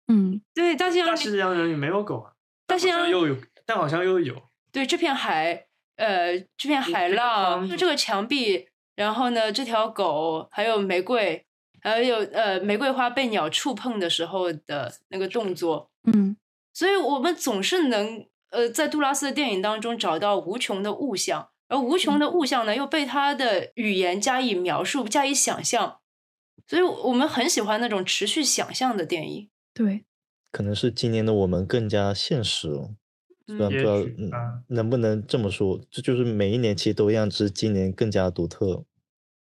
嗯，对，大西洋大西洋人里没有狗啊，大西洋又有，但好像又有。对，这片海，呃，这片海浪，就这个墙壁。然后呢，这条狗还有玫瑰，还有呃玫瑰花被鸟触碰的时候的那个动作，嗯，所以我们总是能呃在杜拉斯的电影当中找到无穷的物象，而无穷的物象呢又被他的语言加以描述、加以想象，所以我们很喜欢那种持续想象的电影。对，可能是今年的我们更加现实了。虽然不知道嗯能不能这么说，这就是每一年其实都一样，只是今年更加独特。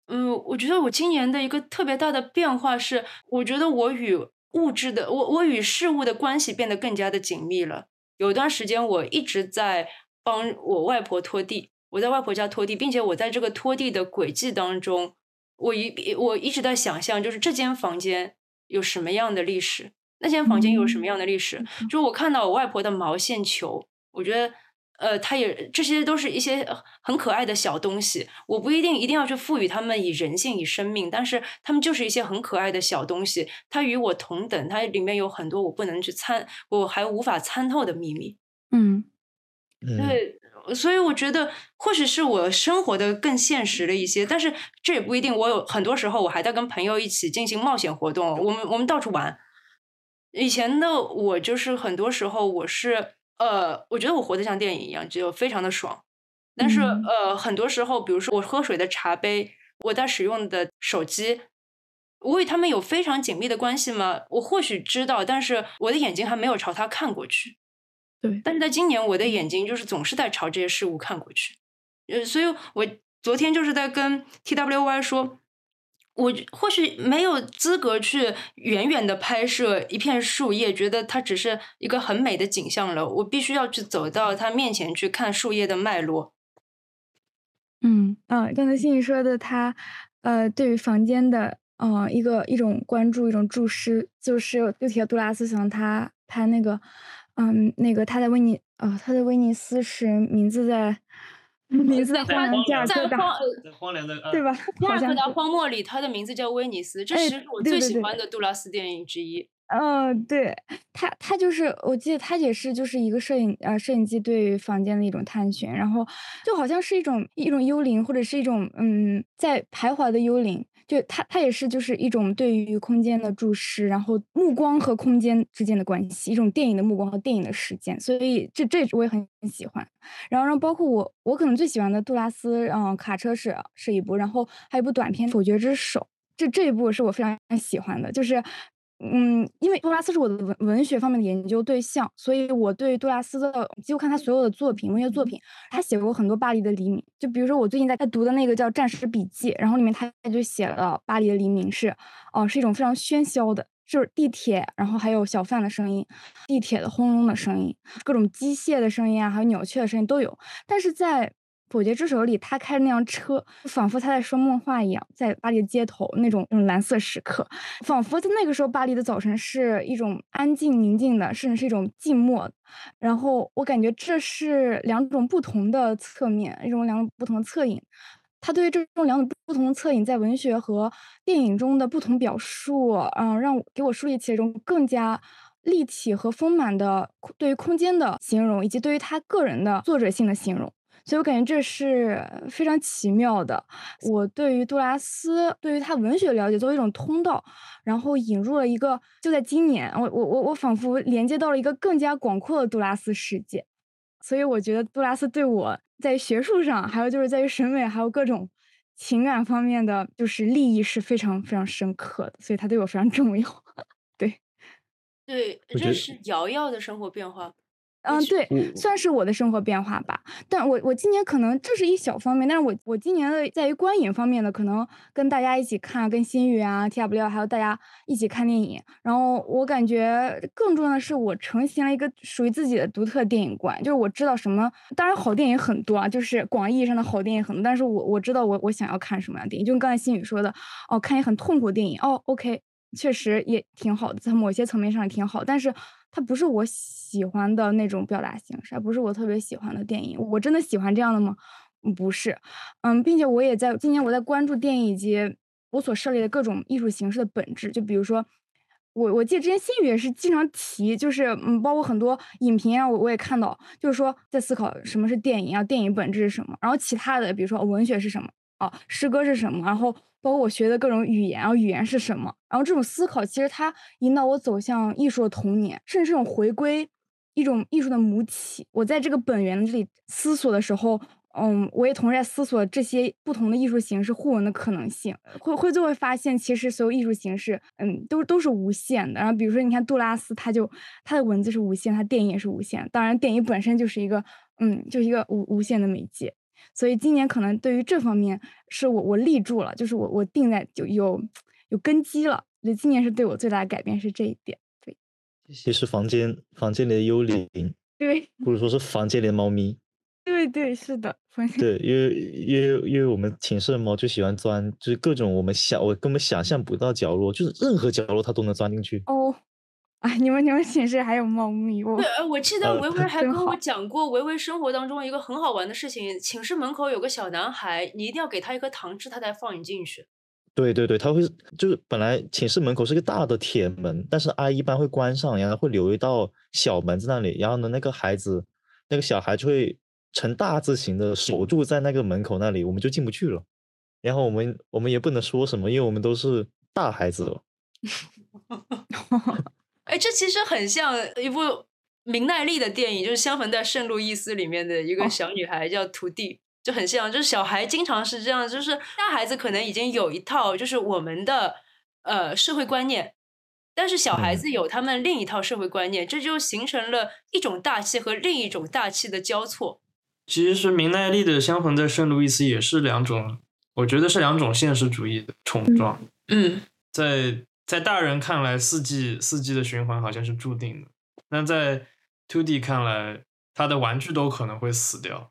嗯，我觉得我今年的一个特别大的变化是，我觉得我与物质的我我与事物的关系变得更加的紧密了。有一段时间我一直在帮我外婆拖地，我在外婆家拖地，并且我在这个拖地的轨迹当中，我一我一直在想象，就是这间房间有什么样的历史，那间房间有什么样的历史。就我看到我外婆的毛线球，我觉得。呃，它也这些都是一些很可爱的小东西，我不一定一定要去赋予它们以人性、以生命，但是它们就是一些很可爱的小东西，它与我同等，它里面有很多我不能去参，我还无法参透的秘密。嗯，对，所以我觉得或许是我生活的更现实了一些，但是这也不一定。我有很多时候我还在跟朋友一起进行冒险活动，我们我们到处玩。以前的我就是很多时候我是。呃，我觉得我活得像电影一样，就非常的爽。但是，呃，很多时候，比如说我喝水的茶杯，我在使用的手机，我与他们有非常紧密的关系吗？我或许知道，但是我的眼睛还没有朝他看过去。对，但是在今年，我的眼睛就是总是在朝这些事物看过去。呃，所以我昨天就是在跟 T W Y 说。我或许没有资格去远远的拍摄一片树叶，觉得它只是一个很美的景象了。我必须要去走到它面前去看树叶的脉络。嗯啊，刚才欣怡说的，他呃，对于房间的呃一个一种关注，一种注视，就是又提到杜拉斯想他拍那个，嗯，那个他在威尼呃，他在威尼斯是名字在。名字在荒在荒荒凉的对吧？亚尔克达荒漠里，他的名字叫威尼斯，这是我最喜欢的杜拉斯电影之一。嗯，对他，他就是我记得他也是就是一个摄影呃摄影机对房间的一种探寻，然后就好像是一种一种幽灵或者是一种嗯在徘徊的幽灵。就它，它也是就是一种对于空间的注视，然后目光和空间之间的关系，一种电影的目光和电影的时间，所以这这我也很喜欢。然后，然后包括我，我可能最喜欢的杜拉斯，嗯，卡车是是一部，然后还有一部短片《否决之手》，这这一部是我非常喜欢的，就是。嗯，因为杜拉斯是我的文文学方面的研究对象，所以我对杜拉斯的几乎看他所有的作品，文学作品，他写过很多巴黎的黎明。就比如说我最近在在读的那个叫《战时笔记》，然后里面他他就写了巴黎的黎明是，哦，是一种非常喧嚣的，就是地铁，然后还有小贩的声音，地铁的轰隆的声音，各种机械的声音啊，还有鸟雀的声音都有。但是在《否决之手》里，他开的那辆车，仿佛他在说梦话一样，在巴黎的街头那种那种蓝色时刻，仿佛在那个时候，巴黎的早晨是一种安静宁静的，甚至是一种静默。然后我感觉这是两种不同的侧面，一种两种不同的侧影。他对于这种两种不同的侧影在文学和电影中的不同表述，嗯，让我给我树立起一种更加立体和丰满的对于空间的形容，以及对于他个人的作者性的形容。所以我感觉这是非常奇妙的。我对于杜拉斯，对于他文学了解作为一种通道，然后引入了一个，就在今年，我我我我仿佛连接到了一个更加广阔的杜拉斯世界。所以我觉得杜拉斯对我在学术上，还有就是在于审美，还有各种情感方面的，就是利益是非常非常深刻的。所以他对我非常重要。对，对，这是瑶瑶的生活变化。嗯，对，算是我的生活变化吧。但我我今年可能这是一小方面，但是我我今年的在于观影方面的，可能跟大家一起看，跟新宇啊、T W 还有大家一起看电影。然后我感觉更重要的是，我成型了一个属于自己的独特电影观，就是我知道什么，当然好电影很多啊，就是广义上的好电影很多，但是我我知道我我想要看什么样的电影，就跟刚才新宇说的，哦，看一很痛苦电影，哦，OK，确实也挺好的，在某些层面上也挺好，但是。它不是我喜欢的那种表达形式，不是我特别喜欢的电影。我真的喜欢这样的吗？不是，嗯，并且我也在今年我在关注电影以及我所涉猎的各种艺术形式的本质。就比如说，我我记得之前新宇也是经常提，就是嗯，包括很多影评啊，我我也看到，就是说在思考什么是电影啊，电影本质是什么。然后其他的，比如说文学是什么啊，诗歌是什么，然后。包括我学的各种语言，然后语言是什么？然后这种思考其实它引导我走向艺术的童年，甚至这种回归一种艺术的母体。我在这个本源这里思索的时候，嗯，我也同时在思索这些不同的艺术形式互文的可能性。会会就会发现，其实所有艺术形式，嗯，都都是无限的。然后比如说，你看杜拉斯，他就他的文字是无限，他电影也是无限。当然，电影本身就是一个，嗯，就是一个无无限的媒介。所以今年可能对于这方面是我我立住了，就是我我定在就有有根基了。所以今年是对我最大的改变是这一点。对，其实房间房间里的幽灵，对，不如说是房间里的猫咪。对对是的，对，因为因为因为我们寝室的猫就喜欢钻，就是各种我们想我根本想象不到角落，就是任何角落它都能钻进去。哦。啊！你们你们寝室还有猫咪？我对，我记得维维 还跟我讲过，维维生活当中一个很好玩的事情：寝室门口有个小男孩，你一定要给他一颗糖吃，他才放你进去。对对对，他会就是本来寝室门口是个大的铁门，但是阿姨一般会关上，然后会留一道小门在那里，然后呢，那个孩子那个小孩就会呈大字形的守住在那个门口那里，我们就进不去了。然后我们我们也不能说什么，因为我们都是大孩子了。哎，这其实很像一部明奈利的电影，就是《相逢在圣路易斯》里面的一个小女孩叫徒弟，就很像。就是小孩经常是这样，就是大孩子可能已经有一套就是我们的呃社会观念，但是小孩子有他们另一套社会观念，这就形成了一种大气和另一种大气的交错。其实明奈利的《相逢在圣路易斯》也是两种，我觉得是两种现实主义的冲撞。嗯，在。在大人看来，四季四季的循环好像是注定的。那在 Two D 看来，他的玩具都可能会死掉。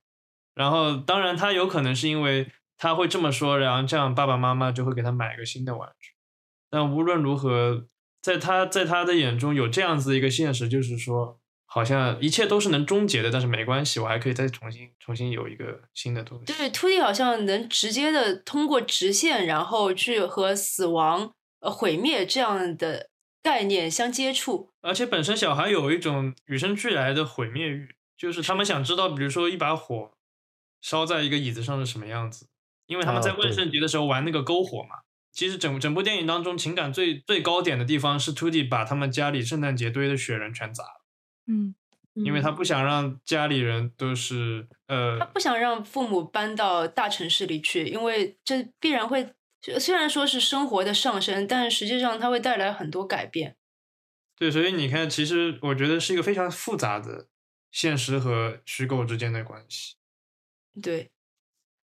然后，当然他有可能是因为他会这么说，然后这样爸爸妈妈就会给他买一个新的玩具。但无论如何，在他在他的眼中有这样子一个现实，就是说，好像一切都是能终结的，但是没关系，我还可以再重新重新有一个新的东西。对，Two D 好像能直接的通过直线，然后去和死亡。呃，毁灭这样的概念相接触，而且本身小孩有一种与生俱来的毁灭欲，就是他们想知道，比如说一把火烧在一个椅子上是什么样子，因为他们在万圣节的时候玩那个篝火嘛。其实整整部电影当中，情感最最高点的地方是 t 迪 d 把他们家里圣诞节堆的雪人全砸了，嗯，因为他不想让家里人都是呃，他不想让父母搬到大城市里去，因为这必然会。虽然说是生活的上升，但实际上它会带来很多改变。对，所以你看，其实我觉得是一个非常复杂的现实和虚构之间的关系。对，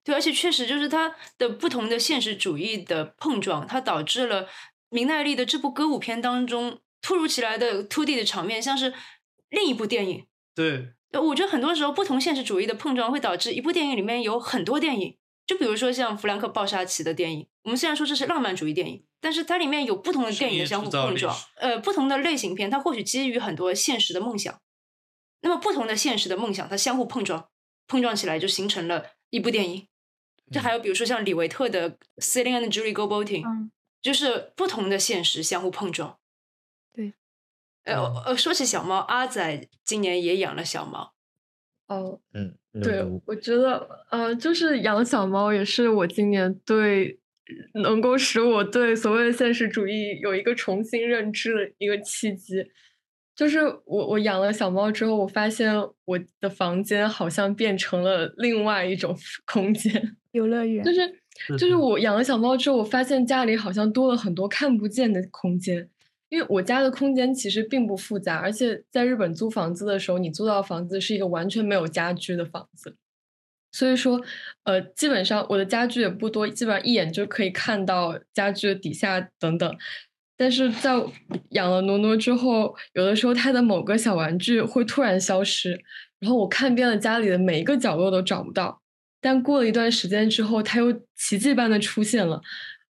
对，而且确实就是它的不同的现实主义的碰撞，它导致了明奈利的这部歌舞片当中突如其来的 two D 的场面，像是另一部电影。对，呃我觉得很多时候不同现实主义的碰撞会导致一部电影里面有很多电影。就比如说像弗兰克·鲍沙奇的电影，我们虽然说这是浪漫主义电影，但是它里面有不同的电影的相互碰撞。呃，不同的类型片，它或许基于很多现实的梦想。那么不同的现实的梦想，它相互碰撞，碰撞起来就形成了一部电影。这还有比如说像李维特的《Celine and Julie Go Boating》，就是不同的现实相互碰撞。对。呃呃，说起小猫，阿仔今年也养了小猫。哦，嗯，对，我觉得，呃，就是养小猫也是我今年对能够使我对所谓的现实主义有一个重新认知的一个契机。就是我我养了小猫之后，我发现我的房间好像变成了另外一种 空间，游乐园。就是就是我养了小猫之后，我发现家里好像多了很多看不见的空间。因为我家的空间其实并不复杂，而且在日本租房子的时候，你租到房子是一个完全没有家居的房子，所以说，呃，基本上我的家具也不多，基本上一眼就可以看到家具的底下等等。但是在养了诺诺之后，有的时候它的某个小玩具会突然消失，然后我看遍了家里的每一个角落都找不到，但过了一段时间之后，它又奇迹般的出现了。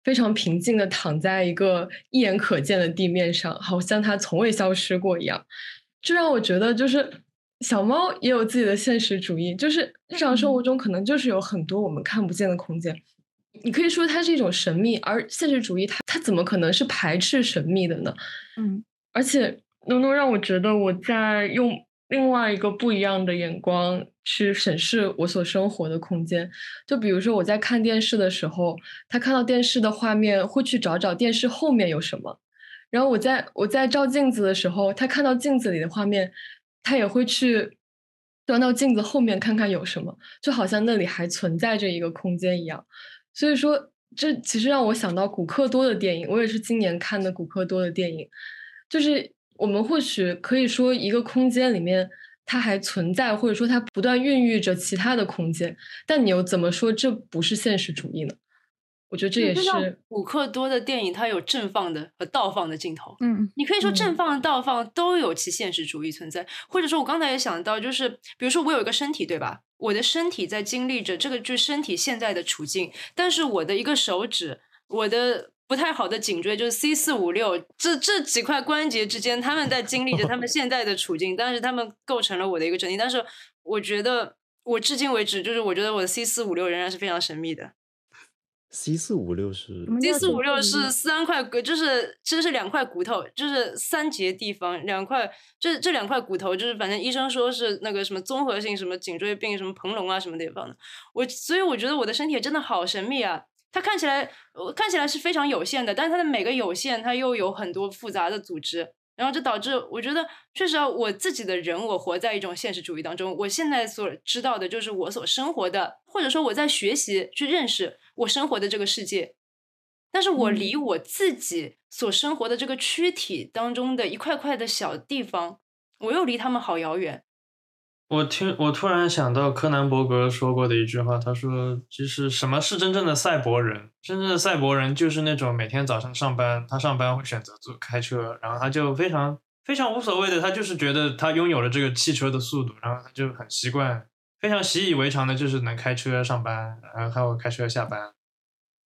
非常平静的躺在一个一眼可见的地面上，好像它从未消失过一样。这让我觉得，就是小猫也有自己的现实主义，就是日常生活中可能就是有很多我们看不见的空间。你可以说它是一种神秘，而现实主义它它怎么可能是排斥神秘的呢？嗯，而且能能让我觉得我在用。另外一个不一样的眼光去审视我所生活的空间，就比如说我在看电视的时候，他看到电视的画面会去找找电视后面有什么，然后我在我在照镜子的时候，他看到镜子里的画面，他也会去端到镜子后面看看有什么，就好像那里还存在着一个空间一样。所以说，这其实让我想到古克多的电影，我也是今年看的古克多的电影，就是。我们或许可以说，一个空间里面它还存在，或者说它不断孕育着其他的空间。但你又怎么说这不是现实主义呢？我觉得这也是古克多的电影，它有正放的和倒放的镜头。嗯，你可以说正放、倒放都有其现实主义存在。或者说，我刚才也想到，就是比如说我有一个身体，对吧？我的身体在经历着这个，就是身体现在的处境。但是我的一个手指，我的。不太好的颈椎就是 C 四五六这这几块关节之间，他们在经历着他们现在的处境，但是他们构成了我的一个整体。但是我觉得，我至今为止，就是我觉得我的 C 四五六仍然是非常神秘的。C 四五六是 C 四五六是三块骨，就是其实是两块骨头，就是三节地方两块，这这两块骨头就是反正医生说是那个什么综合性什么颈椎病什么膨隆啊什么地方的。我所以我觉得我的身体真的好神秘啊。它看起来，看起来是非常有限的，但是它的每个有限，它又有很多复杂的组织，然后就导致我觉得，确实啊，我自己的人，我活在一种现实主义当中。我现在所知道的就是我所生活的，或者说我在学习去认识我生活的这个世界，但是我离我自己所生活的这个躯体当中的一块块的小地方，我又离他们好遥远。我听，我突然想到柯南·伯格说过的一句话，他说：“其实什么是真正的赛博人？真正的赛博人就是那种每天早上上班，他上班会选择坐开车，然后他就非常非常无所谓的，他就是觉得他拥有了这个汽车的速度，然后他就很习惯，非常习以为常的，就是能开车上班，然后还有开车下班，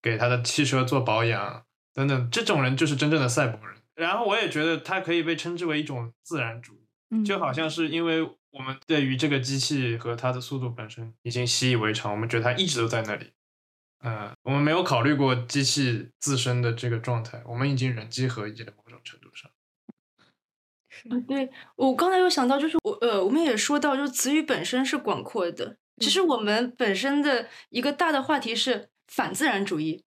给他的汽车做保养等等，这种人就是真正的赛博人。然后我也觉得他可以被称之为一种自然主义，就好像是因为。”我们对于这个机器和它的速度本身已经习以为常，我们觉得它一直都在那里。嗯，我们没有考虑过机器自身的这个状态，我们已经人机合一了某种程度上。嗯，对我刚才有想到，就是我呃，我们也说到，就是词语本身是广阔的。其实我们本身的一个大的话题是反自然主义，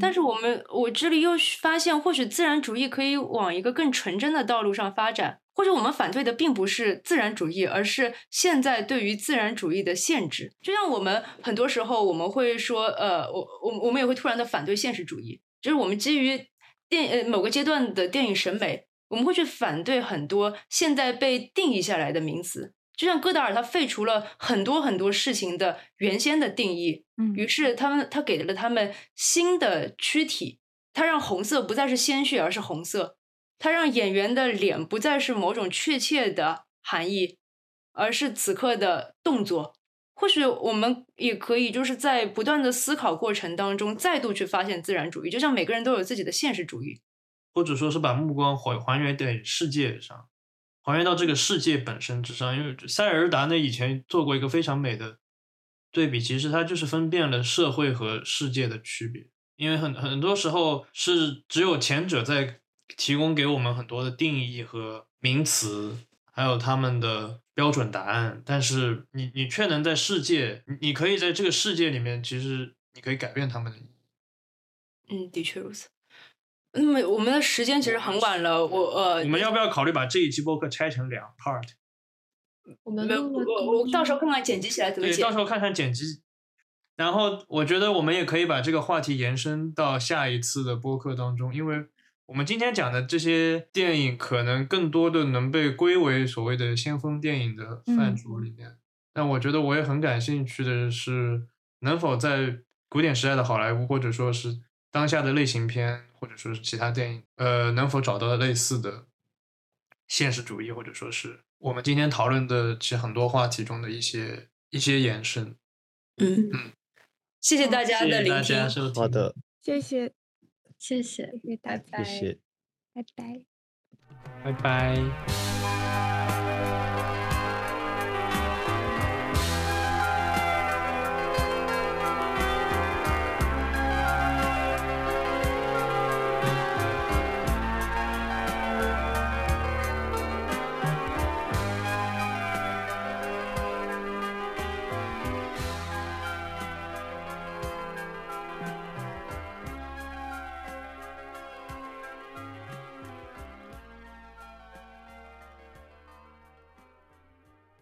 但是我们我这里又发现，或许自然主义可以往一个更纯真的道路上发展。或者我们反对的并不是自然主义，而是现在对于自然主义的限制。就像我们很多时候我们会说，呃，我我我们也会突然的反对现实主义，就是我们基于电呃某个阶段的电影审美，我们会去反对很多现在被定义下来的名词。就像戈达尔，他废除了很多很多事情的原先的定义，嗯，于是他们他给了他们新的躯体，他让红色不再是鲜血，而是红色。他让演员的脸不再是某种确切的含义，而是此刻的动作。或许我们也可以就是在不断的思考过程当中，再度去发现自然主义，就像每个人都有自己的现实主义，或者说是把目光还还原在世界上，还原到这个世界本身之上。因为塞尔达呢以前做过一个非常美的对比，其实它就是分辨了社会和世界的区别。因为很很多时候是只有前者在提供给我们很多的定义和名词，还有他们的。标准答案，但是你你却能在世界，你可以在这个世界里面，其实你可以改变他们的。嗯，的确如此。那么我们的时间其实很晚了，我呃，我们要不要考虑把这一期播客拆成两 part？我们我我到时候看看剪辑起来怎么剪。对，到时候看看剪辑。然后我觉得我们也可以把这个话题延伸到下一次的播客当中，因为。我们今天讲的这些电影，可能更多的能被归为所谓的先锋电影的范畴里面。但我觉得我也很感兴趣的是，能否在古典时代的好莱坞，或者说是当下的类型片，或者说是其他电影，呃，能否找到类似的现实主义，或者说是我们今天讨论的其实很多话题中的一些一些延伸。嗯嗯，谢谢大家的聆听。好的，谢谢。谢谢，拜拜，谢谢，拜拜，拜拜。